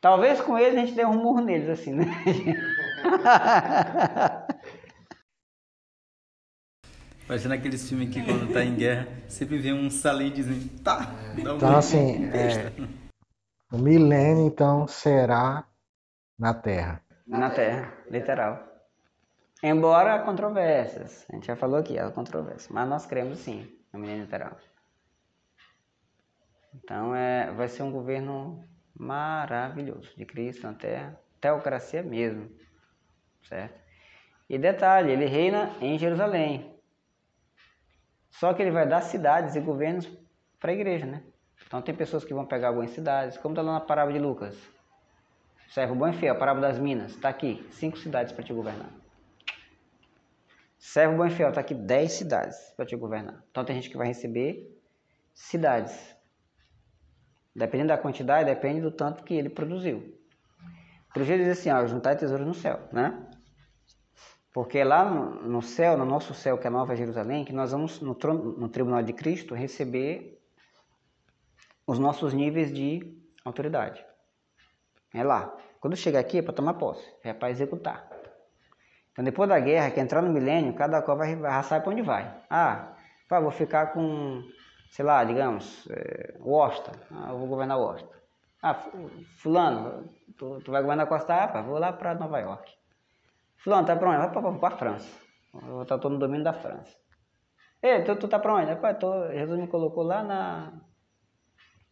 Talvez com eles a gente dê um murro neles, assim, né? Imagina aqueles filmes que quando tá em guerra, sempre vê um salentezinho. Tá! Então, assim, é, o milênio, então, será na Terra. Na Terra, literal. Embora há controvérsias, a gente já falou aqui, há controvérsias, mas nós cremos sim no milênio literal. Então, é, vai ser um governo maravilhoso de Cristo na Terra, teocracia mesmo, certo? E detalhe, ele reina em Jerusalém, só que ele vai dar cidades e governos para a igreja, né? Então tem pessoas que vão pegar algumas cidades, como está lá na parábola de Lucas. Servo bom e fiel, parábola das minas, está aqui, cinco cidades para te governar. Servo bom e fiel, está aqui dez cidades para te governar. Então tem gente que vai receber cidades. Dependendo da quantidade, depende do tanto que ele produziu. Por isso ele diz assim, ó, juntar tesouros no céu, né? Porque lá no céu, no nosso céu, que é a Nova Jerusalém, que nós vamos no, trono, no tribunal de Cristo receber os nossos níveis de autoridade. É lá. Quando chega aqui é para tomar posse, é para executar. Então depois da guerra, que entrar no milênio, cada qual vai, vai para onde vai. Ah, pá, vou ficar com, sei lá, digamos, é, Washington. Ah, eu vou governar Washington. Ah, fulano, tu, tu vai governar Costa Apa? Vou lá para Nova York. Fulano, tá pra onde? Vai pra, a França. Eu tô, tô no domínio da França. Ei, tu, tu tá pra onde? Rapaz, tô, Jesus me colocou lá na,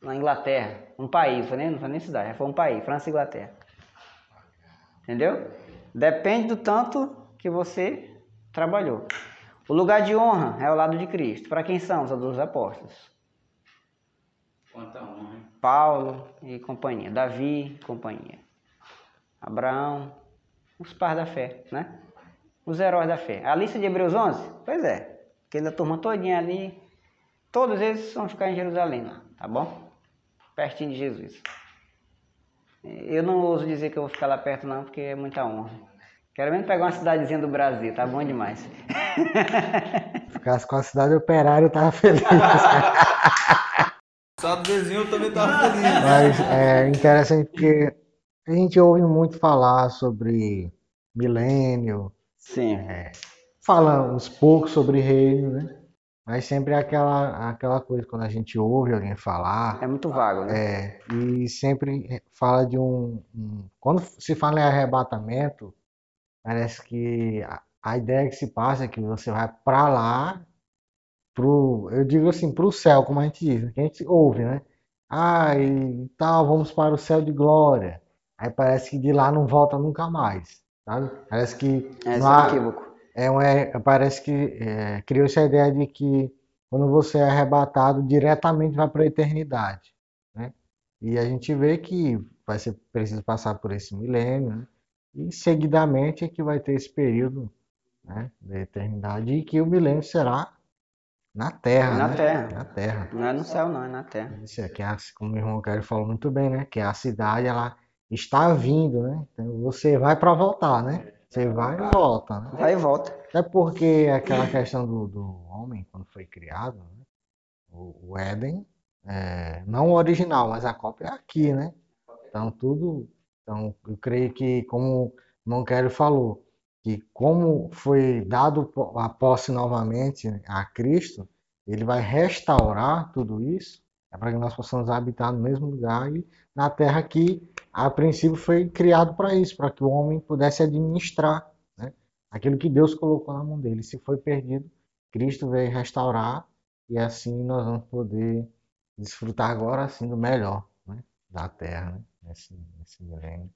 na Inglaterra. Um país, foi nem, não foi nem cidade, foi um país, França e Inglaterra. Entendeu? Depende do tanto que você trabalhou. O lugar de honra é ao lado de Cristo. Para quem são os dois apóstolos? Quanta honra. Paulo e companhia. Davi e companhia. Abraão, os pais da fé, né? Os heróis da fé. A lista de Hebreus 11? Pois é. Aquela turma todinha ali, todos eles vão ficar em Jerusalém lá, tá bom? Pertinho de Jesus. Eu não ouso dizer que eu vou ficar lá perto não, porque é muita honra. Quero mesmo pegar uma cidadezinha do Brasil, tá bom demais. Ficasse com a cidade operária, eu tava feliz. Só do vizinho eu também tava feliz. Mas é interessante porque a gente ouve muito falar sobre milênio. Sim. É, fala uns poucos sobre reino, né? Mas sempre é aquela, aquela coisa quando a gente ouve alguém falar. É muito vago, né? É, e sempre fala de um, um. Quando se fala em arrebatamento, parece que a, a ideia que se passa é que você vai para lá, pro, eu digo assim, para o céu, como a gente diz, né? que a gente ouve, né? Ah, e tal, vamos para o céu de glória. Aí parece que de lá não volta nunca mais, sabe? Parece que é, não há, é, um, é parece que é, criou-se a ideia de que quando você é arrebatado diretamente vai para a eternidade, né? E a gente vê que vai ser preciso passar por esse milênio, né? E seguidamente é que vai ter esse período né, da eternidade e que o milênio será na Terra, na né? Terra, na Terra. Não é no céu, não é na Terra. Isso é que é, como o irmão Kelly falou muito bem, né? Que a cidade ela está vindo, né? Então você vai para voltar, né? Você vai e volta, né? Vai e volta. É porque aquela questão do, do homem, quando foi criado, né? o, o, Éden, é, não o original, mas a cópia é aqui, né? Então tudo. Então eu creio que, como o falou, que como foi dado a posse novamente a Cristo, ele vai restaurar tudo isso, é para que nós possamos habitar no mesmo lugar e na terra que a princípio foi criado para isso, para que o homem pudesse administrar né, aquilo que Deus colocou na mão dele. Se foi perdido, Cristo veio restaurar e assim nós vamos poder desfrutar agora assim do melhor né, da terra, né, nesse, nesse milênio,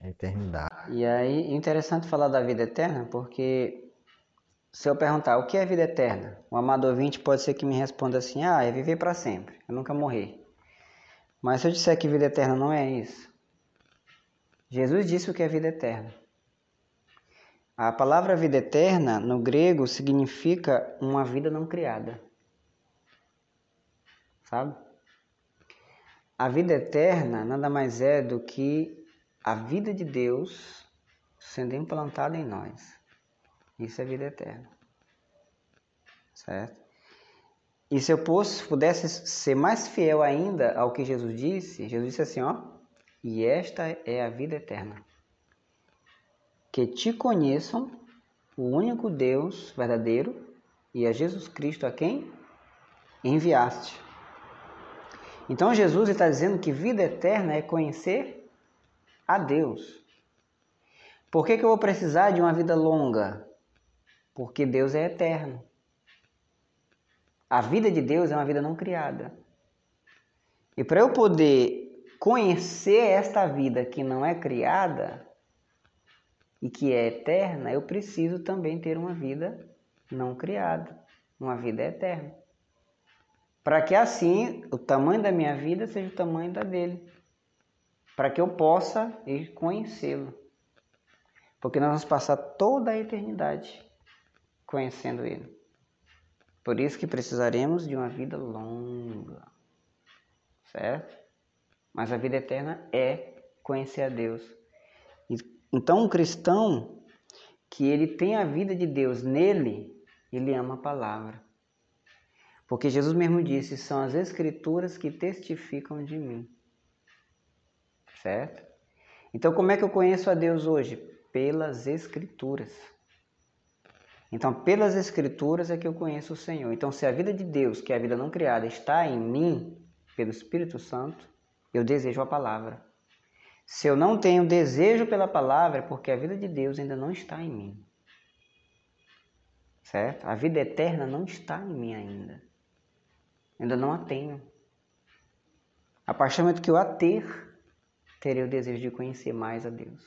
a eternidade. E aí, interessante falar da vida eterna, porque se eu perguntar o que é vida eterna, o amado ouvinte pode ser que me responda assim: ah, é viver para sempre, é nunca morrer. Mas se eu disser que vida eterna não é isso, Jesus disse o que é vida eterna. A palavra vida eterna no grego significa uma vida não criada. sabe? A vida eterna nada mais é do que a vida de Deus sendo implantada em nós. Isso é vida eterna. Certo? E se eu pudesse ser mais fiel ainda ao que Jesus disse, Jesus disse assim, ó, e esta é a vida eterna. Que te conheçam o único Deus verdadeiro e a Jesus Cristo a quem enviaste. Então Jesus está dizendo que vida eterna é conhecer a Deus. Por que, que eu vou precisar de uma vida longa? Porque Deus é eterno. A vida de Deus é uma vida não criada. E para eu poder conhecer esta vida que não é criada e que é eterna, eu preciso também ter uma vida não criada, uma vida eterna. Para que assim o tamanho da minha vida seja o tamanho da dele. Para que eu possa conhecê-lo. Porque nós vamos passar toda a eternidade conhecendo ele. Por isso que precisaremos de uma vida longa, certo? Mas a vida eterna é conhecer a Deus. Então, um cristão que ele tem a vida de Deus nele, ele ama a palavra. Porque Jesus mesmo disse: são as Escrituras que testificam de mim. Certo? Então, como é que eu conheço a Deus hoje? Pelas Escrituras. Então, pelas Escrituras é que eu conheço o Senhor. Então, se a vida de Deus, que é a vida não criada, está em mim, pelo Espírito Santo, eu desejo a palavra. Se eu não tenho desejo pela palavra, é porque a vida de Deus ainda não está em mim. Certo? A vida eterna não está em mim ainda. Ainda não a tenho. A partir do momento que eu a ter, terei o desejo de conhecer mais a Deus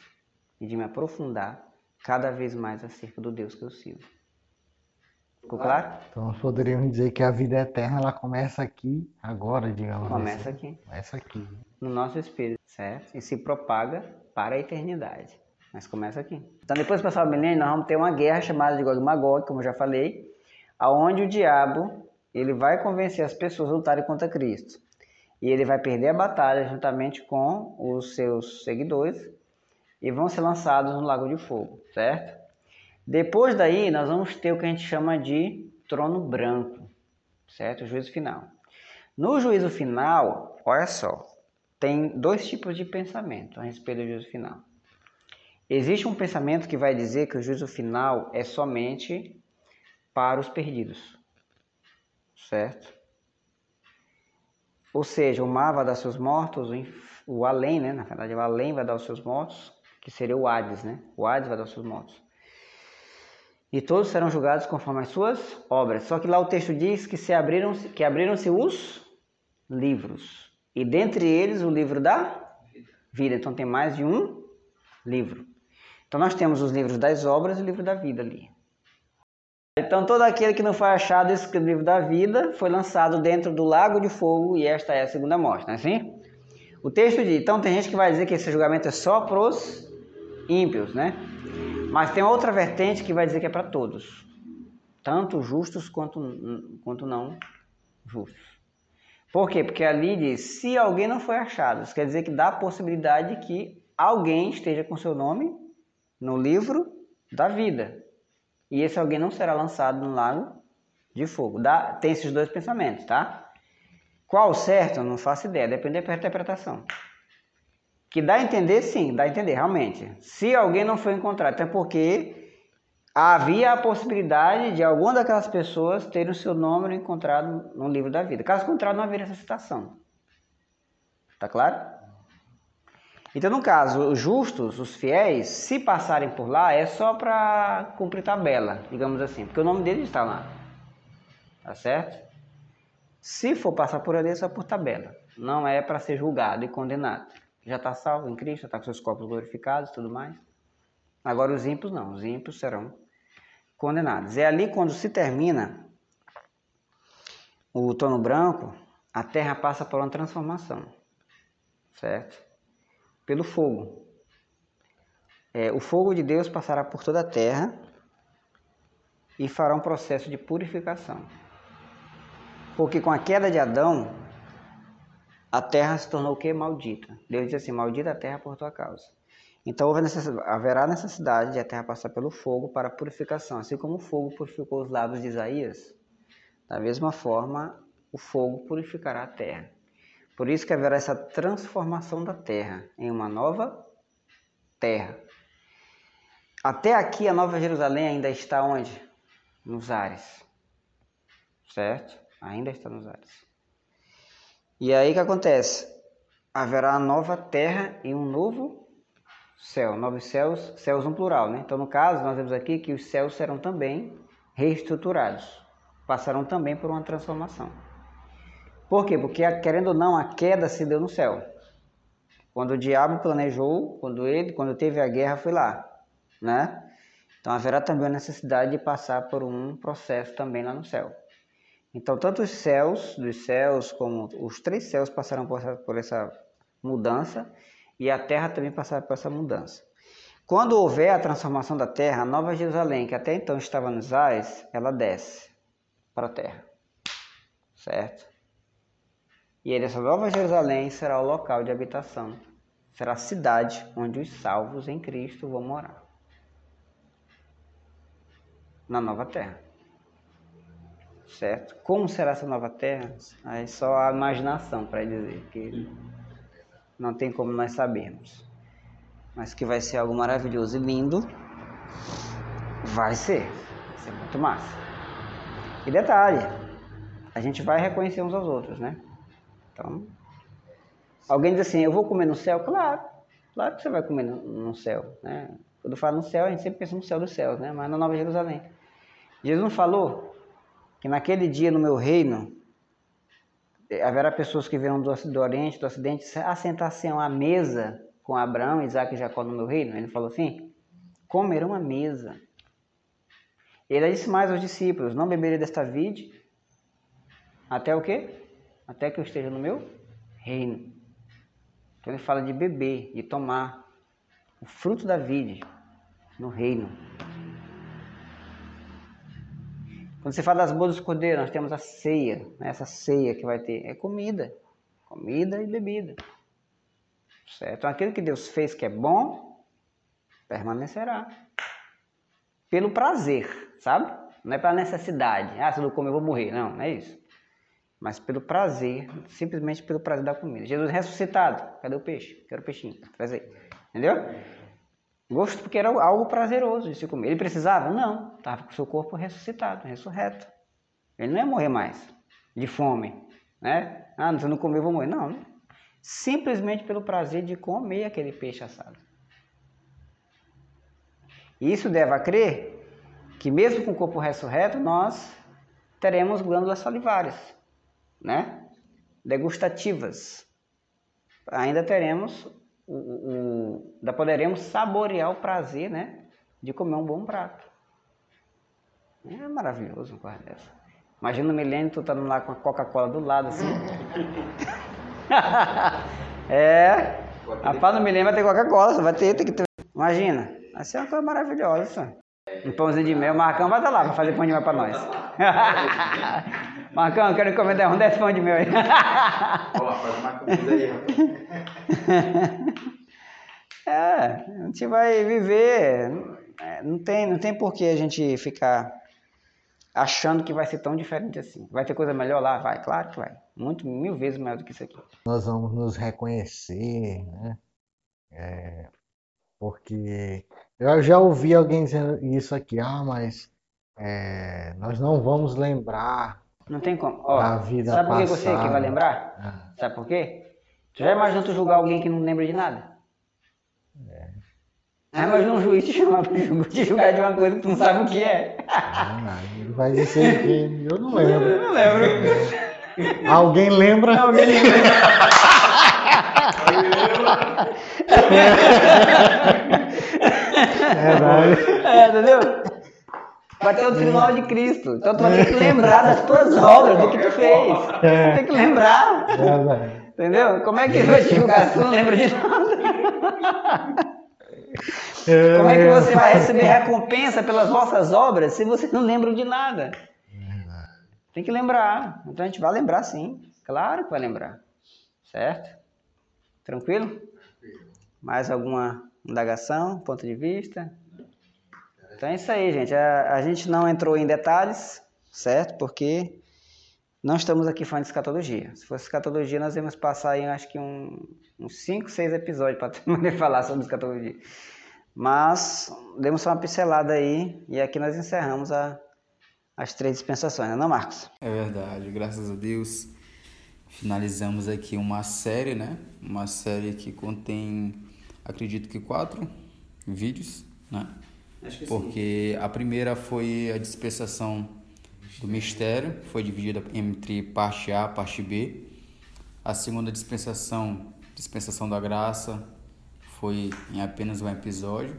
e de me aprofundar cada vez mais acerca do Deus que eu sirvo. Ficou claro? Então nós poderíamos dizer que a vida eterna ela começa aqui, agora, digamos Começa assim. aqui. Começa aqui. No nosso espírito, certo? E se propaga para a eternidade. Mas começa aqui. Então depois do passar o milênio, nós vamos ter uma guerra chamada de Gog e Magog, como eu já falei, aonde o diabo ele vai convencer as pessoas a lutarem contra Cristo. E ele vai perder a batalha juntamente com os seus seguidores e vão ser lançados no lago de fogo, certo? Depois daí, nós vamos ter o que a gente chama de trono branco, certo? O juízo final. No juízo final, olha só, tem dois tipos de pensamento a respeito do juízo final. Existe um pensamento que vai dizer que o juízo final é somente para os perdidos, certo? Ou seja, o mar vai dar seus mortos, o além, né? Na verdade, o além vai dar os seus mortos, que seria o Hades, né? O Hades vai dar os seus mortos e todos serão julgados conforme as suas obras. Só que lá o texto diz que se abriram que abriram-se os livros e dentre eles o livro da vida. Então tem mais de um livro. Então nós temos os livros das obras e o livro da vida ali. Então todo aquele que não foi achado esse livro da vida foi lançado dentro do lago de fogo e esta é a segunda morte, não é assim? O texto diz, então tem gente que vai dizer que esse julgamento é só para os ímpios, né? Mas tem outra vertente que vai dizer que é para todos, tanto justos quanto, quanto não justos. Por quê? Porque ali diz: se alguém não foi achado, isso quer dizer que dá a possibilidade de que alguém esteja com seu nome no livro da vida. E esse alguém não será lançado no lago de fogo. Dá, tem esses dois pensamentos, tá? Qual certo? Eu não faço ideia, depende da interpretação. Que dá a entender, sim, dá a entender, realmente. Se alguém não foi encontrado, até porque havia a possibilidade de alguma daquelas pessoas ter o seu nome encontrado no livro da vida. Caso contrário, não haveria essa citação. Tá claro? Então, no caso, os justos, os fiéis, se passarem por lá, é só para cumprir tabela, digamos assim, porque o nome deles está lá. Tá certo? Se for passar por ali, é só por tabela. Não é para ser julgado e condenado já está salvo em Cristo, está com seus corpos glorificados e tudo mais. Agora os ímpios não, os ímpios serão condenados. É ali quando se termina o tono branco, a terra passa por uma transformação, certo? Pelo fogo. É, o fogo de Deus passará por toda a terra e fará um processo de purificação. Porque com a queda de Adão, a terra se tornou o quê? Maldita. Deus disse assim, maldita a terra por tua causa. Então haverá necessidade de a terra passar pelo fogo para purificação, assim como o fogo purificou os lábios de Isaías. Da mesma forma, o fogo purificará a terra. Por isso que haverá essa transformação da terra em uma nova terra. Até aqui a Nova Jerusalém ainda está onde? Nos ares. Certo? Ainda está nos ares. E aí o que acontece? Haverá nova terra e um novo céu. Novos céus, céus no plural, né? Então, no caso, nós vemos aqui que os céus serão também reestruturados. Passarão também por uma transformação. Por quê? Porque, querendo ou não, a queda se deu no céu. Quando o diabo planejou, quando ele, quando teve a guerra, foi lá, né? Então haverá também a necessidade de passar por um processo também lá no céu. Então, tanto os céus, dos céus, como os três céus passarão por essa, por essa mudança e a terra também passará por essa mudança. Quando houver a transformação da terra, a Nova Jerusalém, que até então estava nos ares, ela desce para a terra. Certo? E essa Nova Jerusalém será o local de habitação, será a cidade onde os salvos em Cristo vão morar. Na nova terra. Certo? Como será essa nova terra? Aí só a imaginação para dizer, que não tem como nós sabermos. Mas que vai ser algo maravilhoso e lindo, vai ser. Vai ser muito massa. E detalhe, a gente vai reconhecer uns aos outros, né? Então, alguém diz assim, eu vou comer no céu? Claro, claro que você vai comer no, no céu, né? Quando fala no céu, a gente sempre pensa no céu dos céus, né? Mas na Nova Jerusalém. Jesus não falou que naquele dia no meu reino haverá pessoas que virão do, do Oriente, do Ocidente, assentar-se à mesa com Abraão, Isaac e Jacó no meu reino. Ele falou assim, comerão a mesa. Ele disse mais aos discípulos, não beberei desta vide, até o quê? Até que eu esteja no meu reino. Então ele fala de beber, de tomar o fruto da vida no reino. Quando você fala das bodas do cordeiro, nós temos a ceia, né? essa ceia que vai ter, é comida, comida e bebida. Certo? Então, aquilo que Deus fez que é bom, permanecerá. Pelo prazer, sabe? Não é pela necessidade. Ah, se eu não comer eu vou morrer. Não, não é isso mas pelo prazer, simplesmente pelo prazer da comida. Jesus ressuscitado, cadê o peixe? Quero o peixinho, traz aí. Entendeu? Gosto porque era algo prazeroso de se comer. Ele precisava? Não, estava com o seu corpo ressuscitado, ressurreto. Ele não ia morrer mais de fome, né? Ah, se eu não comer eu vou morrer. Não, simplesmente pelo prazer de comer aquele peixe assado. Isso deve a crer que mesmo com o corpo ressurreto, nós teremos glândulas salivares né? degustativas. Ainda teremos, o, o, ainda poderemos saborear o prazer né? de comer um bom prato. É maravilhoso dessa. Imagina o milênio, tu estando lá com a Coca-Cola do lado assim. é. Rapaz, no milênio vai ter Coca-Cola, vai ter, tem que ter. Imagina, vai ser uma coisa maravilhosa. Um pãozinho de mel, o Marcão vai estar lá para fazer pão de mel para nós. Marcão, quero encomendar um 10 pão de mel aí. Olá, faz uma comida aí, É, a gente vai viver. É, não tem, não tem por que a gente ficar achando que vai ser tão diferente assim. Vai ter coisa melhor lá? Vai, claro que vai. Muito, mil vezes melhor do que isso aqui. Nós vamos nos reconhecer, né? É, porque eu já ouvi alguém dizendo isso aqui, ah, mas é, nós não vamos lembrar. Não tem como. Ó, da vida sabe por que você que vai lembrar? Ah. Sabe por quê? Tu já imaginou tu julgar alguém que não lembra de nada? É. Ah, mas um juiz te chamar pra te julgar de uma coisa que tu não sabe o que é. Ah, ele vai dizer que eu não lembro. Eu não lembro. Alguém lembra? Alguém lembra. É, é, entendeu? Vai ter o tribunal de Cristo. Então tu vai ter que lembrar das tuas obras, do que tu fez. É. Tem que lembrar. É, entendeu? Como é que vai te julgar se tu não lembra de nada? É, Como é que você vai receber recompensa pelas vossas obras se você não lembra de nada? Tem que lembrar. Então a gente vai lembrar sim. Claro que vai lembrar. Certo? Tranquilo? Mais alguma indagação, ponto de vista? Então é isso aí, gente. A, a gente não entrou em detalhes, certo? Porque não estamos aqui falando de escatologia. Se fosse escatologia, nós íamos passar aí, acho que um, uns 5, 6 episódios para poder falar sobre escatologia. Mas demos só uma pincelada aí e aqui nós encerramos a, as três dispensações, não, Marcos? É verdade, graças a Deus. Finalizamos aqui uma série, né? Uma série que contém, acredito que quatro vídeos, né? Acho que Porque sim. a primeira foi a dispensação do mistério, foi dividida entre parte A parte B. A segunda dispensação, dispensação da graça, foi em apenas um episódio.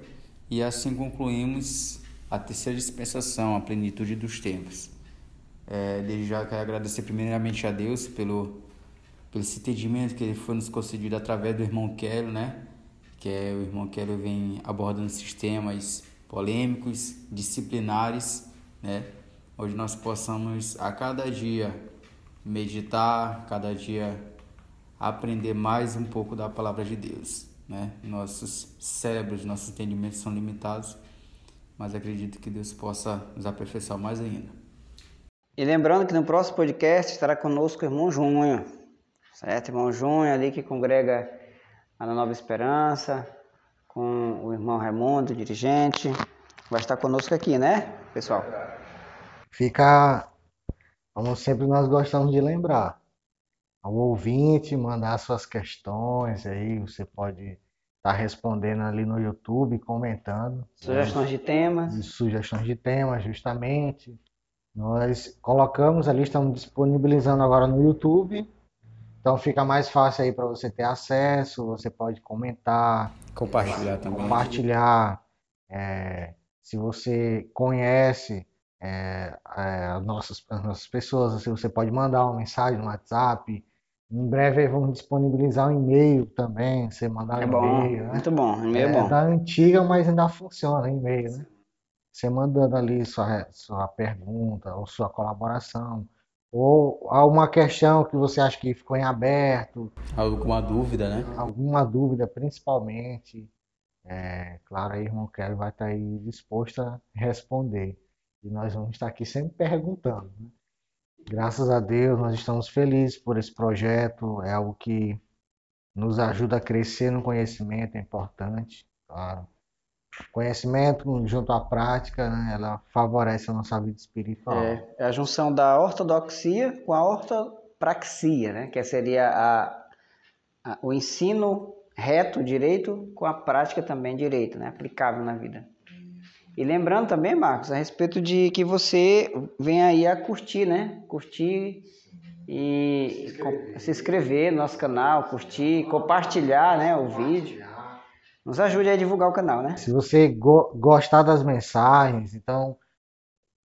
E assim concluímos a terceira dispensação, a plenitude dos tempos. É, desde já quero agradecer primeiramente a Deus pelo, pelo entendimento que ele foi nos concedido através do irmão Quero, né? Que é, o irmão Quero vem abordando sistemas polêmicos, disciplinares, né? Onde nós possamos a cada dia meditar, cada dia aprender mais um pouco da palavra de Deus, né? Nossos cérebros, nossos entendimentos são limitados, mas acredito que Deus possa nos aperfeiçoar mais ainda. E lembrando que no próximo podcast estará conosco o irmão Júnior, certo? Irmão Júnior ali que congrega a Nova Esperança, com o irmão Raimundo, dirigente. Vai estar conosco aqui, né, pessoal? Fica, como sempre nós gostamos de lembrar, ao ouvinte mandar suas questões aí, você pode estar tá respondendo ali no YouTube, comentando. Sugestões né? de temas. Sugestões de temas, justamente. Nós colocamos ali, estamos disponibilizando agora no YouTube então fica mais fácil aí para você ter acesso, você pode comentar. Compartilhar também. Compartilhar. É, se você conhece é, é, as, nossas, as nossas pessoas, assim, você pode mandar uma mensagem no WhatsApp. Em breve vamos disponibilizar um e-mail também, você mandar é um bom, e-mail. Né? Muito bom, e-mail é, é bom. Da antiga, mas ainda funciona e-mail, né? Você mandando ali sua, sua pergunta ou sua colaboração ou alguma questão que você acha que ficou em aberto. Alguma dúvida, né? Alguma dúvida, principalmente. É, claro, aí, irmão Kelly vai estar aí disposto a responder. E nós vamos estar aqui sempre perguntando. Né? Graças a Deus, nós estamos felizes por esse projeto. É algo que nos ajuda a crescer no conhecimento, é importante, claro. Conhecimento junto à prática, né, ela favorece a nossa vida espiritual. É, é a junção da ortodoxia com a ortopraxia, né, que seria a, a, o ensino reto, direito, com a prática também direito, né, aplicável na vida. E lembrando também, Marcos, a respeito de que você vem aí a curtir, né? Curtir e se inscrever, se inscrever no nosso canal, curtir, compartilhar né, o vídeo. Nos ajude a divulgar o canal, né? Se você go gostar das mensagens, então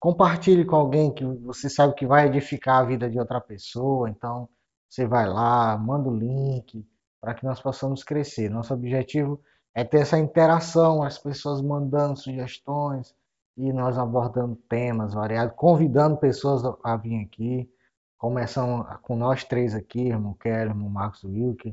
compartilhe com alguém que você sabe que vai edificar a vida de outra pessoa. Então você vai lá, manda o link para que nós possamos crescer. Nosso objetivo é ter essa interação, as pessoas mandando sugestões e nós abordando temas variados, convidando pessoas a vir aqui. Começando com nós três aqui, irmão Kelly, irmão Marcos Wilke,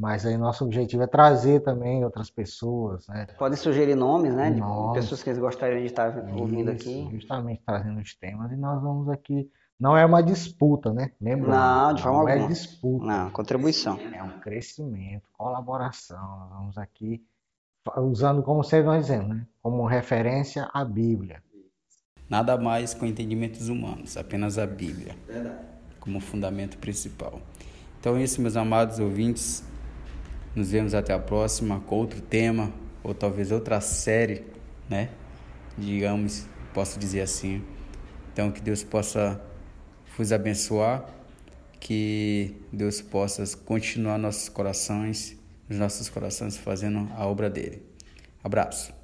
mas aí nosso objetivo é trazer também outras pessoas, né? Podem sugerir nomes, né? De pessoas que eles gostariam de estar ouvindo Isso, aqui. Justamente trazendo os temas e nós vamos aqui. Não é uma disputa, né? Lembra? Não, de forma não é alguma. é disputa. Não, contribuição. É um crescimento, colaboração. Nós vamos aqui usando como sempre nós dizemos, né? Como referência a Bíblia. Nada mais com entendimentos humanos, apenas a Bíblia. Verdade. Como fundamento principal. Então é isso, meus amados ouvintes. Nos vemos até a próxima com outro tema, ou talvez outra série, né? Digamos, posso dizer assim. Então, que Deus possa vos abençoar, que Deus possa continuar nossos corações, nos nossos corações fazendo a obra dele. Abraço.